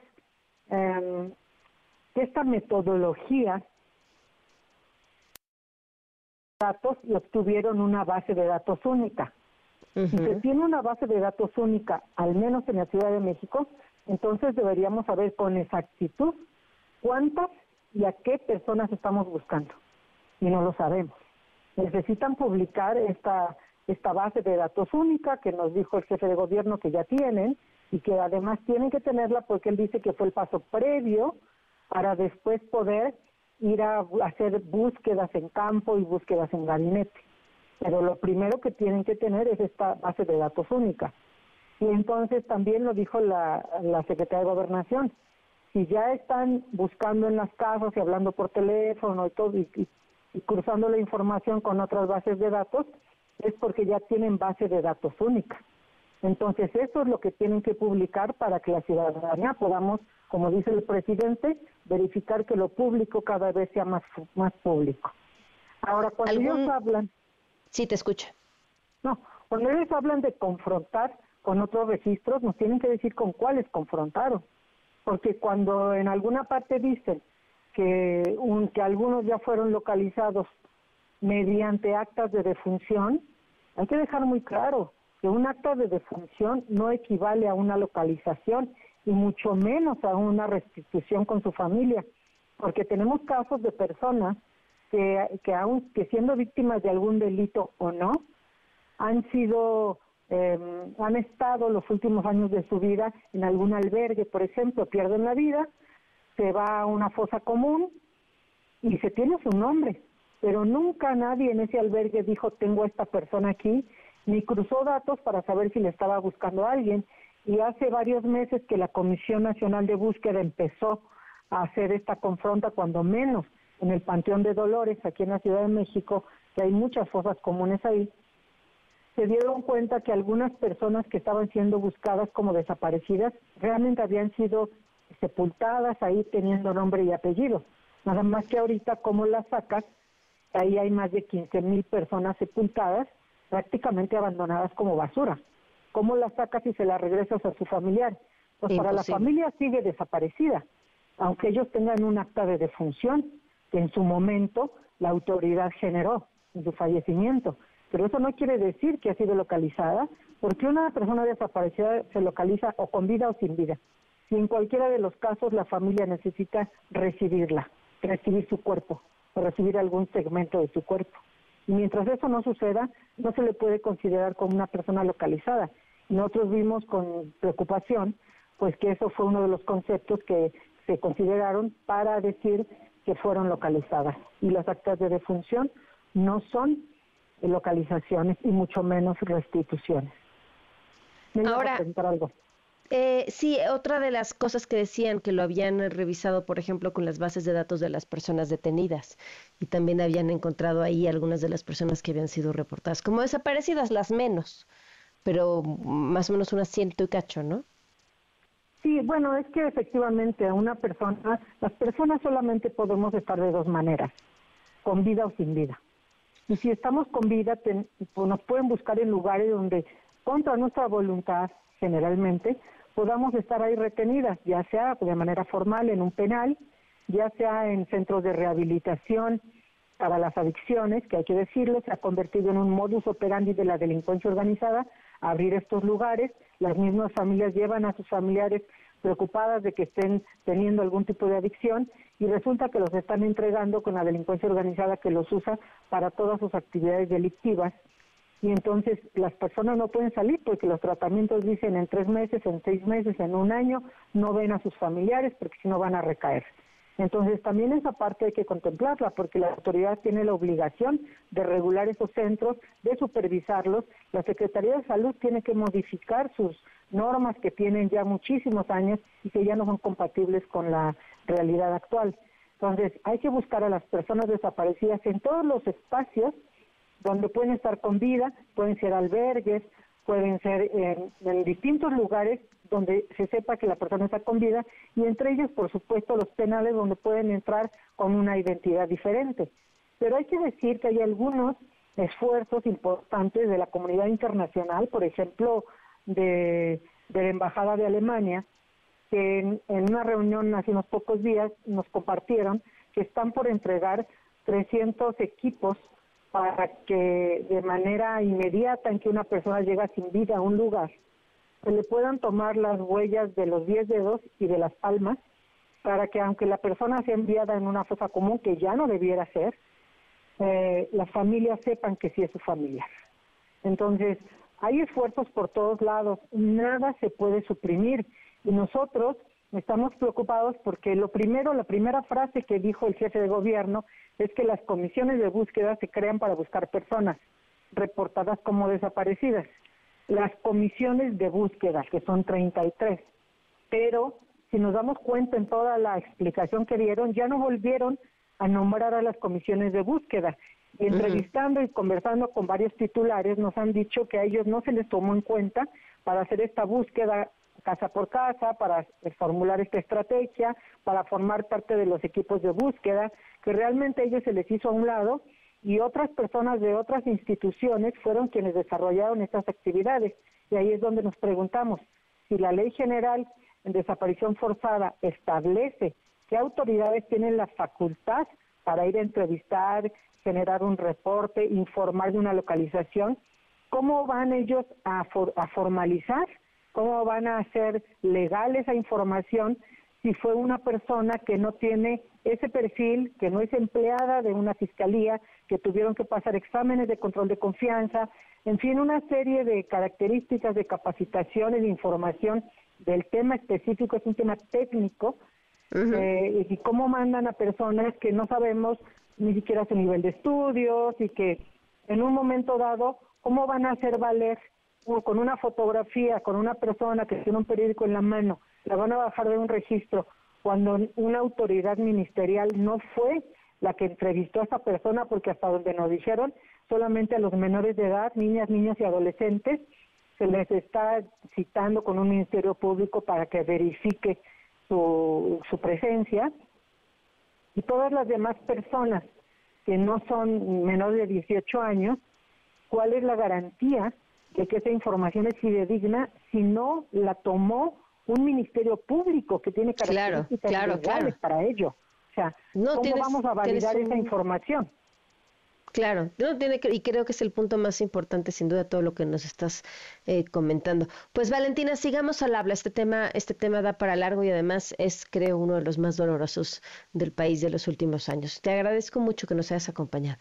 que esta metodología datos y obtuvieron una base de datos única. Si se tiene una base de datos única, al menos en la Ciudad de México, entonces deberíamos saber con exactitud cuántas y a qué personas estamos buscando. Y no lo sabemos. Necesitan publicar esta, esta base de datos única que nos dijo el jefe de gobierno que ya tienen y que además tienen que tenerla porque él dice que fue el paso previo para después poder ir a hacer búsquedas en campo y búsquedas en gabinete. Pero lo primero que tienen que tener es esta base de datos única. Y entonces también lo dijo la, la Secretaría de Gobernación. Si ya están buscando en las casas y hablando por teléfono y todo, y, y cruzando la información con otras bases de datos, es porque ya tienen base de datos única. Entonces, eso es lo que tienen que publicar para que la ciudadanía podamos, como dice el presidente, verificar que lo público cada vez sea más, más público. Ahora, cuando ellos hablan... Sí, te escucho. No, cuando ellos hablan de confrontar con otros registros, nos tienen que decir con cuáles confrontaron. Porque cuando en alguna parte dicen que, un, que algunos ya fueron localizados mediante actas de defunción, hay que dejar muy claro que un acta de defunción no equivale a una localización y mucho menos a una restitución con su familia, porque tenemos casos de personas que, que aun que siendo víctimas de algún delito o no, han sido, em, han estado los últimos años de su vida en algún albergue, por ejemplo, pierden la vida, se va a una fosa común y se tiene su nombre, pero nunca nadie en ese albergue dijo tengo a esta persona aquí ni cruzó datos para saber si le estaba buscando a alguien. Y hace varios meses que la Comisión Nacional de Búsqueda empezó a hacer esta confronta, cuando menos en el Panteón de Dolores, aquí en la Ciudad de México, que hay muchas fosas comunes ahí, se dieron cuenta que algunas personas que estaban siendo buscadas como desaparecidas realmente habían sido sepultadas ahí teniendo nombre y apellido. Nada más que ahorita, como las sacas, ahí hay más de 15 mil personas sepultadas prácticamente abandonadas como basura. ¿Cómo las sacas y se las regresas a su familiar? Pues para la familia sigue desaparecida, aunque ellos tengan un acta de defunción que en su momento la autoridad generó en su fallecimiento. Pero eso no quiere decir que ha sido localizada, porque una persona desaparecida se localiza o con vida o sin vida. Y en cualquiera de los casos la familia necesita recibirla, recibir su cuerpo o recibir algún segmento de su cuerpo. Y mientras eso no suceda, no se le puede considerar como una persona localizada. Nosotros vimos con preocupación, pues que eso fue uno de los conceptos que se consideraron para decir que fueron localizadas. Y las actas de defunción no son localizaciones y mucho menos restituciones. Ahora, algo. Eh, sí, otra de las cosas que decían que lo habían revisado, por ejemplo, con las bases de datos de las personas detenidas y también habían encontrado ahí algunas de las personas que habían sido reportadas como desaparecidas, las menos, pero más o menos unas ciento y cacho, ¿no? Sí, bueno, es que efectivamente a una persona, las personas solamente podemos estar de dos maneras, con vida o sin vida. Y si estamos con vida, pues nos pueden buscar en lugares donde, contra nuestra voluntad, generalmente, podamos estar ahí retenidas, ya sea de manera formal en un penal, ya sea en centros de rehabilitación para las adicciones, que hay que decirlo, se ha convertido en un modus operandi de la delincuencia organizada, abrir estos lugares, las mismas familias llevan a sus familiares preocupadas de que estén teniendo algún tipo de adicción y resulta que los están entregando con la delincuencia organizada que los usa para todas sus actividades delictivas y entonces las personas no pueden salir porque los tratamientos dicen en tres meses, en seis meses, en un año, no ven a sus familiares porque si no van a recaer. Entonces también esa parte hay que contemplarla porque la autoridad tiene la obligación de regular esos centros, de supervisarlos. La Secretaría de Salud tiene que modificar sus normas que tienen ya muchísimos años y que ya no son compatibles con la realidad actual. Entonces hay que buscar a las personas desaparecidas en todos los espacios donde pueden estar con vida, pueden ser albergues, pueden ser en, distintos lugares donde se sepa que la persona está con vida y entre ellos, por supuesto, los penales donde pueden entrar con una identidad diferente. Pero hay que decir que hay algunos esfuerzos importantes de la comunidad internacional, por ejemplo, de, la Embajada de Alemania, que en, una reunión hace unos pocos días nos compartieron que están por entregar 300 equipos para que de manera inmediata en que una persona llega sin vida a un lugar, se le puedan tomar las huellas de los 10 dedos y de las palmas para que aunque la persona sea enviada en una fosa común, que ya no debiera ser, eh, las familias sepan que sí es su familiar. Entonces, hay esfuerzos por todos lados, nada se puede suprimir y nosotros estamos preocupados porque lo primero, la primera frase que dijo el jefe de gobierno es que las comisiones de búsqueda se crean para buscar personas reportadas como desaparecidas. Las comisiones de búsqueda, que son 33, pero si nos damos cuenta en toda la explicación que dieron, ya no volvieron a nombrar a las comisiones de búsqueda. Y entrevistando y conversando con varios titulares nos han dicho que a ellos no se les tomó en cuenta para hacer esta búsqueda casa por casa, para formular esta estrategia, para formar parte de los equipos de búsqueda, que realmente ellos se les hizo a un lado y otras personas de otras instituciones fueron quienes desarrollaron estas actividades. Y ahí es donde nos preguntamos si la ley general en desaparición forzada establece qué autoridades tienen la facultad para ir a entrevistar, generar un reporte, informar de una localización, ¿cómo van ellos a, a formalizar ¿Cómo van a hacer legal esa información si fue una persona que no tiene ese perfil, que no es empleada de una fiscalía, que tuvieron que pasar exámenes de control de confianza, en fin, una serie de características de capacitaciones, de información del tema específico, es un tema técnico, eh, y cómo mandan a personas que no sabemos ni siquiera su nivel de estudios y que en un momento dado, ¿cómo van a hacer valer con una fotografía, con una persona que tiene un periódico en la mano, la van a bajar de un registro cuando una autoridad ministerial no fue la que entrevistó a esa persona, porque hasta donde nos dijeron, solamente a los menores de edad, niñas, niños y adolescentes, se les está citando con un ministerio público para que verifique su, su presencia. Y todas las demás personas que no son menores de 18 años, ¿cuál es la garantía de que esa información es fidedigna si no la tomó un ministerio público que tiene características legales para ello. O sea, ¿cómo vamos a validar esa información? Claro, no tiene que, y creo que es el punto más importante, sin duda, todo lo que nos estás eh, comentando. Pues Valentina, sigamos al habla. Este tema, este tema da para largo y además es, creo, uno de los más dolorosos del país de los últimos años. Te agradezco mucho que nos hayas acompañado.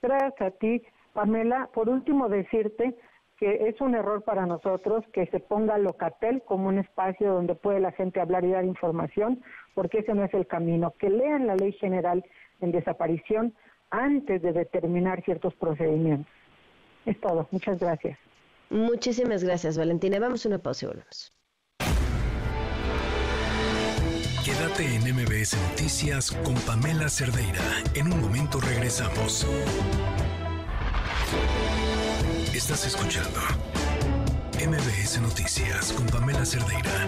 Gracias a ti, Pamela. Por último, decirte que es un error para nosotros que se ponga Locatel como un espacio donde puede la gente hablar y dar información, porque ese no es el camino. Que lean la ley general en desaparición antes de determinar ciertos procedimientos. Es todo. Muchas gracias. Muchísimas gracias, Valentina. Vamos a una pausa y volvemos. Quédate en MBS Noticias con Pamela Cerdeira. En un momento regresamos. Estás escuchando MBS Noticias con Pamela Cerdeira.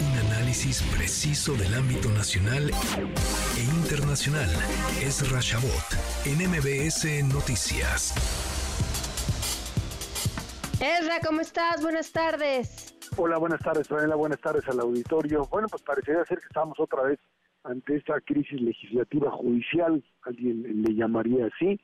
Un análisis preciso del ámbito nacional e internacional. Es Rashabot en MBS Noticias. Ezra, ¿cómo estás? Buenas tardes. Hola, buenas tardes, Pamela. Buenas tardes al auditorio. Bueno, pues parecería ser que estamos otra vez ante esta crisis legislativa judicial, alguien le llamaría así,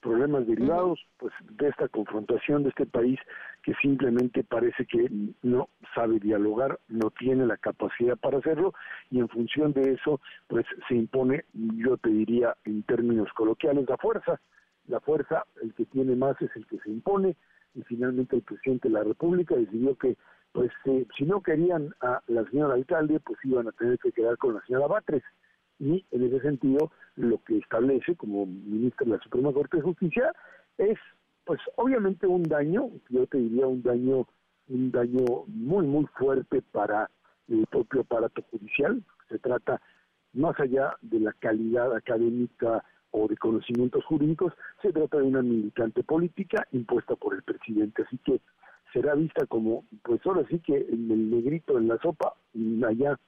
problemas derivados pues de esta confrontación de este país que simplemente parece que no sabe dialogar, no tiene la capacidad para hacerlo y en función de eso pues se impone, yo te diría en términos coloquiales, la fuerza, la fuerza, el que tiene más es el que se impone y finalmente el presidente de la República decidió que pues eh, si no querían a la señora alcalde, pues iban a tener que quedar con la señora Batres. Y en ese sentido, lo que establece como ministro de la Suprema Corte de Justicia es, pues obviamente un daño, yo te diría un daño, un daño muy, muy fuerte para el propio aparato judicial. Se trata, más allá de la calidad académica o de conocimientos jurídicos, se trata de una militante política impuesta por el presidente. Así que será vista como, pues ahora sí que el negrito en la sopa, allá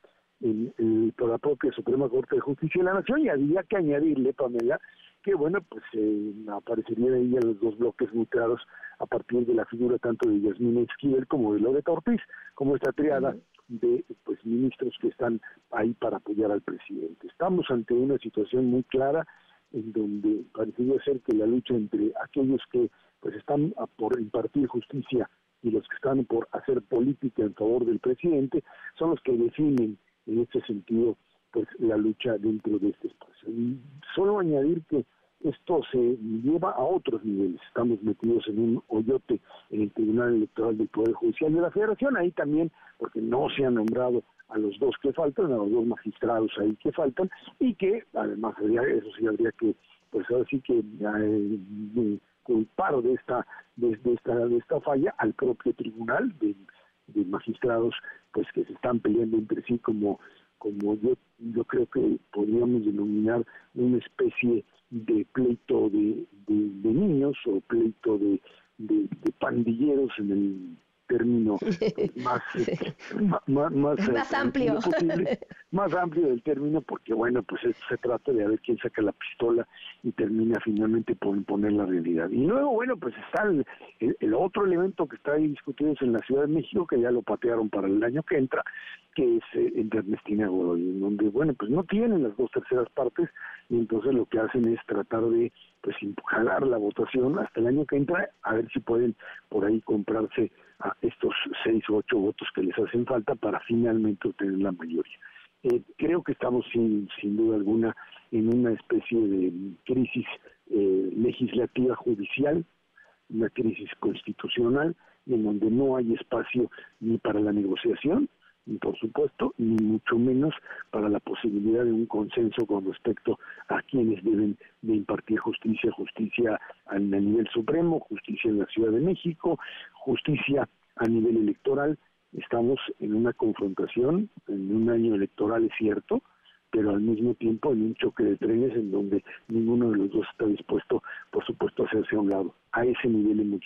en, por la propia Suprema Corte de Justicia de la Nación, y había que añadirle, Pamela, que bueno, pues eh, aparecerían ahí los dos bloques muy claros a partir de la figura tanto de Yasmina Esquivel como de Loreta Ortiz, como esta triada de pues ministros que están ahí para apoyar al presidente. Estamos ante una situación muy clara en donde parecería ser que la lucha entre aquellos que pues están por impartir justicia y los que están por hacer política en favor del presidente son los que definen en este sentido pues la lucha dentro de este espacio. Y solo añadir que esto se lleva a otros niveles. Estamos metidos en un hoyote en el Tribunal Electoral del Poder Judicial de la Federación, ahí también, porque no se han nombrado a los dos que faltan, a los dos magistrados ahí que faltan, y que además eso sí habría que, pues ahora sí que eh, culpar de esta, de, esta, de esta falla al propio tribunal de, de magistrados pues que se están peleando entre sí como como yo, yo creo que podríamos denominar una especie de pleito de, de, niños o pleito de, de, pandilleros en el término más más, más, eh, amplio. más amplio del término porque bueno pues se trata de a ver quién saca la pistola y termina finalmente por imponer la realidad. Y luego bueno pues está el, el, otro elemento que está ahí discutido en la Ciudad de México que ya lo patearon para el año que entra que es eh, entre Ernestina Godoy en donde bueno pues no tienen las dos terceras partes y entonces lo que hacen es tratar de pues jalar la votación hasta el año que entra a ver si pueden por ahí comprarse a estos seis o ocho votos que les hacen falta para finalmente obtener la mayoría. Eh, creo que estamos sin, sin duda alguna en una especie de crisis eh, legislativa judicial, una crisis constitucional, en donde no hay espacio ni para la negociación, por supuesto, ni mucho menos para la posibilidad de un consenso con respecto a quienes deben de impartir justicia, justicia a nivel supremo, justicia en la Ciudad de México, justicia a nivel electoral. Estamos en una confrontación, en un año electoral es cierto, pero al mismo tiempo en un choque de trenes en donde ninguno de los dos está dispuesto, por supuesto, a hacerse a un lado. A ese nivel hemos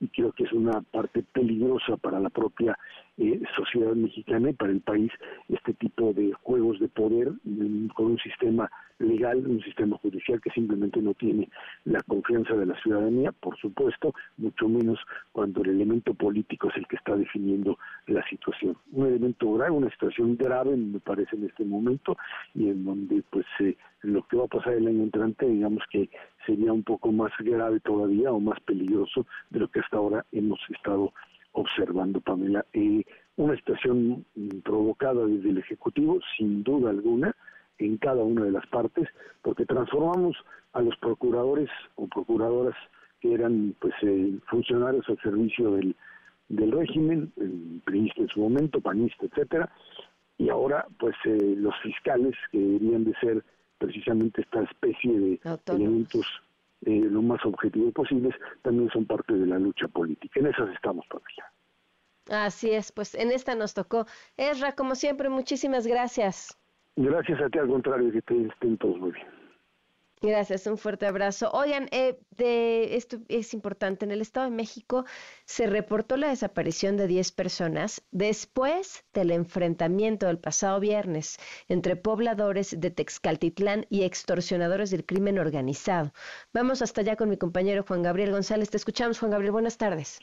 y creo que es una parte peligrosa para la propia eh, sociedad mexicana y para el país este tipo de juegos de poder mm, con un sistema legal, un sistema judicial que simplemente no tiene la confianza de la ciudadanía, por supuesto, mucho menos cuando el elemento político es el que está definiendo la situación. Un elemento grave, una situación grave me parece en este momento y en donde pues eh, lo que va a pasar el año entrante digamos que sería un poco más grave todavía o más peligroso de lo que hasta ahora hemos estado observando, Pamela. Eh, una situación provocada desde el Ejecutivo, sin duda alguna, en cada una de las partes, porque transformamos a los procuradores o procuradoras que eran pues eh, funcionarios al servicio del, del régimen, el priista en su momento, panista, etcétera, y ahora pues eh, los fiscales que deberían de ser precisamente esta especie de elementos eh, lo más objetivos posibles, también son parte de la lucha política. En esas estamos, Pamela. Así es, pues en esta nos tocó. Esra, como siempre, muchísimas gracias. Gracias a ti, al contrario, que estén todos muy bien. Gracias, un fuerte abrazo. Oigan, eh, de, esto es importante. En el Estado de México se reportó la desaparición de 10 personas después del enfrentamiento del pasado viernes entre pobladores de Texcaltitlán y extorsionadores del crimen organizado. Vamos hasta allá con mi compañero Juan Gabriel González. Te escuchamos, Juan Gabriel. Buenas tardes.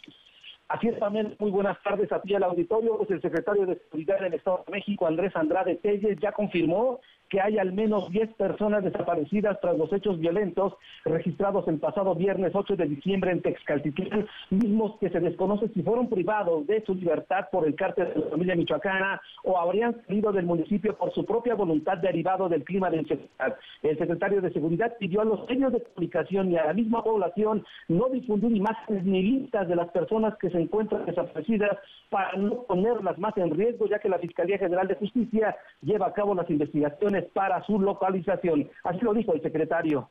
Así es también, muy buenas tardes a ti al auditorio. Pues el secretario de Seguridad del Estado de México, Andrés Andrade Telles, ya confirmó que hay al menos 10 personas desaparecidas tras los hechos violentos registrados el pasado viernes 8 de diciembre en Texcaltitlán, mismos que se desconoce si fueron privados de su libertad por el cártel de la familia michoacana o habrían salido del municipio por su propia voluntad derivado del clima de inseguridad. El secretario de Seguridad pidió a los medios de comunicación y a la misma población no difundir imágenes ni listas de las personas que se encuentran desaparecidas para no ponerlas más en riesgo, ya que la Fiscalía General de Justicia lleva a cabo las investigaciones para su localización. Así lo dijo el secretario.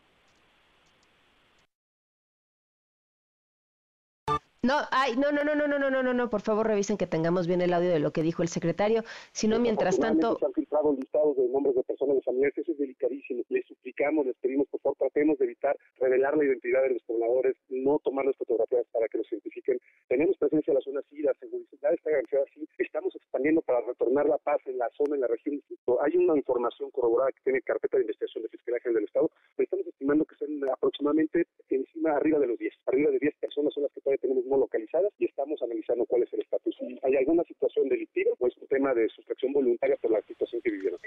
No, ay, no, no, no, no, no, no, no, no, no, por favor revisen que tengamos bien el audio de lo que dijo el secretario, si no, mientras tanto... Se han filtrado listados de nombres de personas de familiares, eso es delicadísimo. Les suplicamos, les pedimos, por favor, tratemos de evitar revelar la identidad de los pobladores, no tomar las fotografías para que los identifiquen. Tenemos presencia en la zona sí, la seguridad está garantizada así, estamos expandiendo para retornar la paz en la zona, en la región. Hay una información corroborada que tiene carpeta de investigación de Fiscalía General del Estado, pero estamos estimando que son aproximadamente encima, arriba de los 10, arriba de 10 personas son las que todavía tenemos no localizadas y estamos analizando cuál es el estatus. Hay alguna situación delictiva o es un tema de sustracción voluntaria por la situación que vivieron.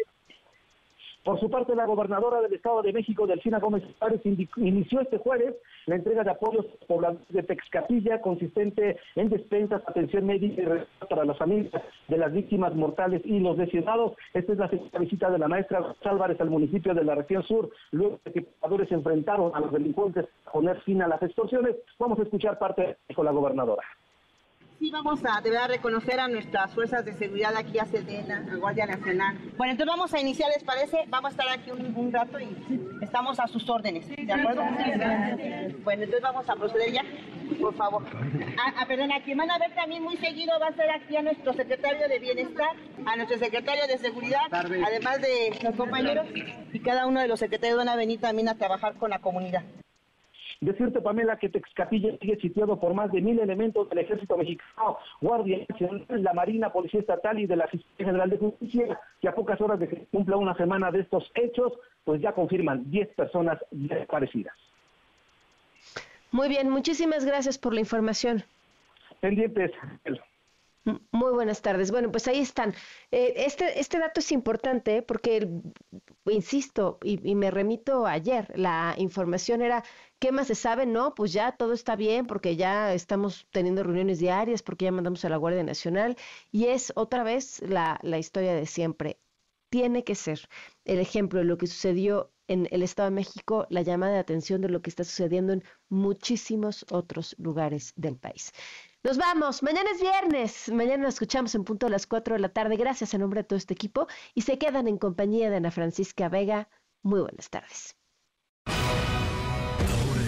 Por su parte, la gobernadora del Estado de México, Delfina Gómez Párez, inició este jueves la entrega de apoyos pobladores de Texcatilla, consistente en despensas, atención médica y respeto para las familias de las víctimas mortales y los lesionados. Esta es la segunda visita de la maestra Álvarez al municipio de la región sur, luego de que pobladores se enfrentaron a los delincuentes a poner fin a las extorsiones. Vamos a escuchar parte de la gobernadora sí vamos a deber reconocer a nuestras fuerzas de seguridad aquí a Sedena, a Guardia Nacional. Bueno, entonces vamos a iniciar, ¿les parece? Vamos a estar aquí un, rato y estamos a sus órdenes, ¿de acuerdo? Bueno, entonces vamos a proceder ya, por favor. Ah, ah, perdón, a quien van a ver también muy seguido va a ser aquí a nuestro secretario de Bienestar, a nuestro secretario de Seguridad, además de los compañeros, y cada uno de los secretarios van a venir también a trabajar con la comunidad. Decirte, Pamela, que Texcapilla sigue sitiado por más de mil elementos del Ejército Mexicano, Guardia Nacional, la Marina, Policía Estatal y de la Fiscalía General de Justicia, que a pocas horas de que cumpla una semana de estos hechos, pues ya confirman 10 personas desaparecidas. Muy bien, muchísimas gracias por la información. Pendientes. Muy buenas tardes. Bueno, pues ahí están. Eh, este, este dato es importante porque, insisto, y, y, me remito ayer, la información era, ¿qué más se sabe? No, pues ya todo está bien porque ya estamos teniendo reuniones diarias, porque ya mandamos a la Guardia Nacional y es otra vez la, la historia de siempre. Tiene que ser el ejemplo de lo que sucedió en el Estado de México, la llamada de atención de lo que está sucediendo en muchísimos otros lugares del país. Nos vamos. Mañana es viernes. Mañana nos escuchamos en punto a las 4 de la tarde. Gracias en nombre de todo este equipo y se quedan en compañía de Ana Francisca Vega. Muy buenas tardes.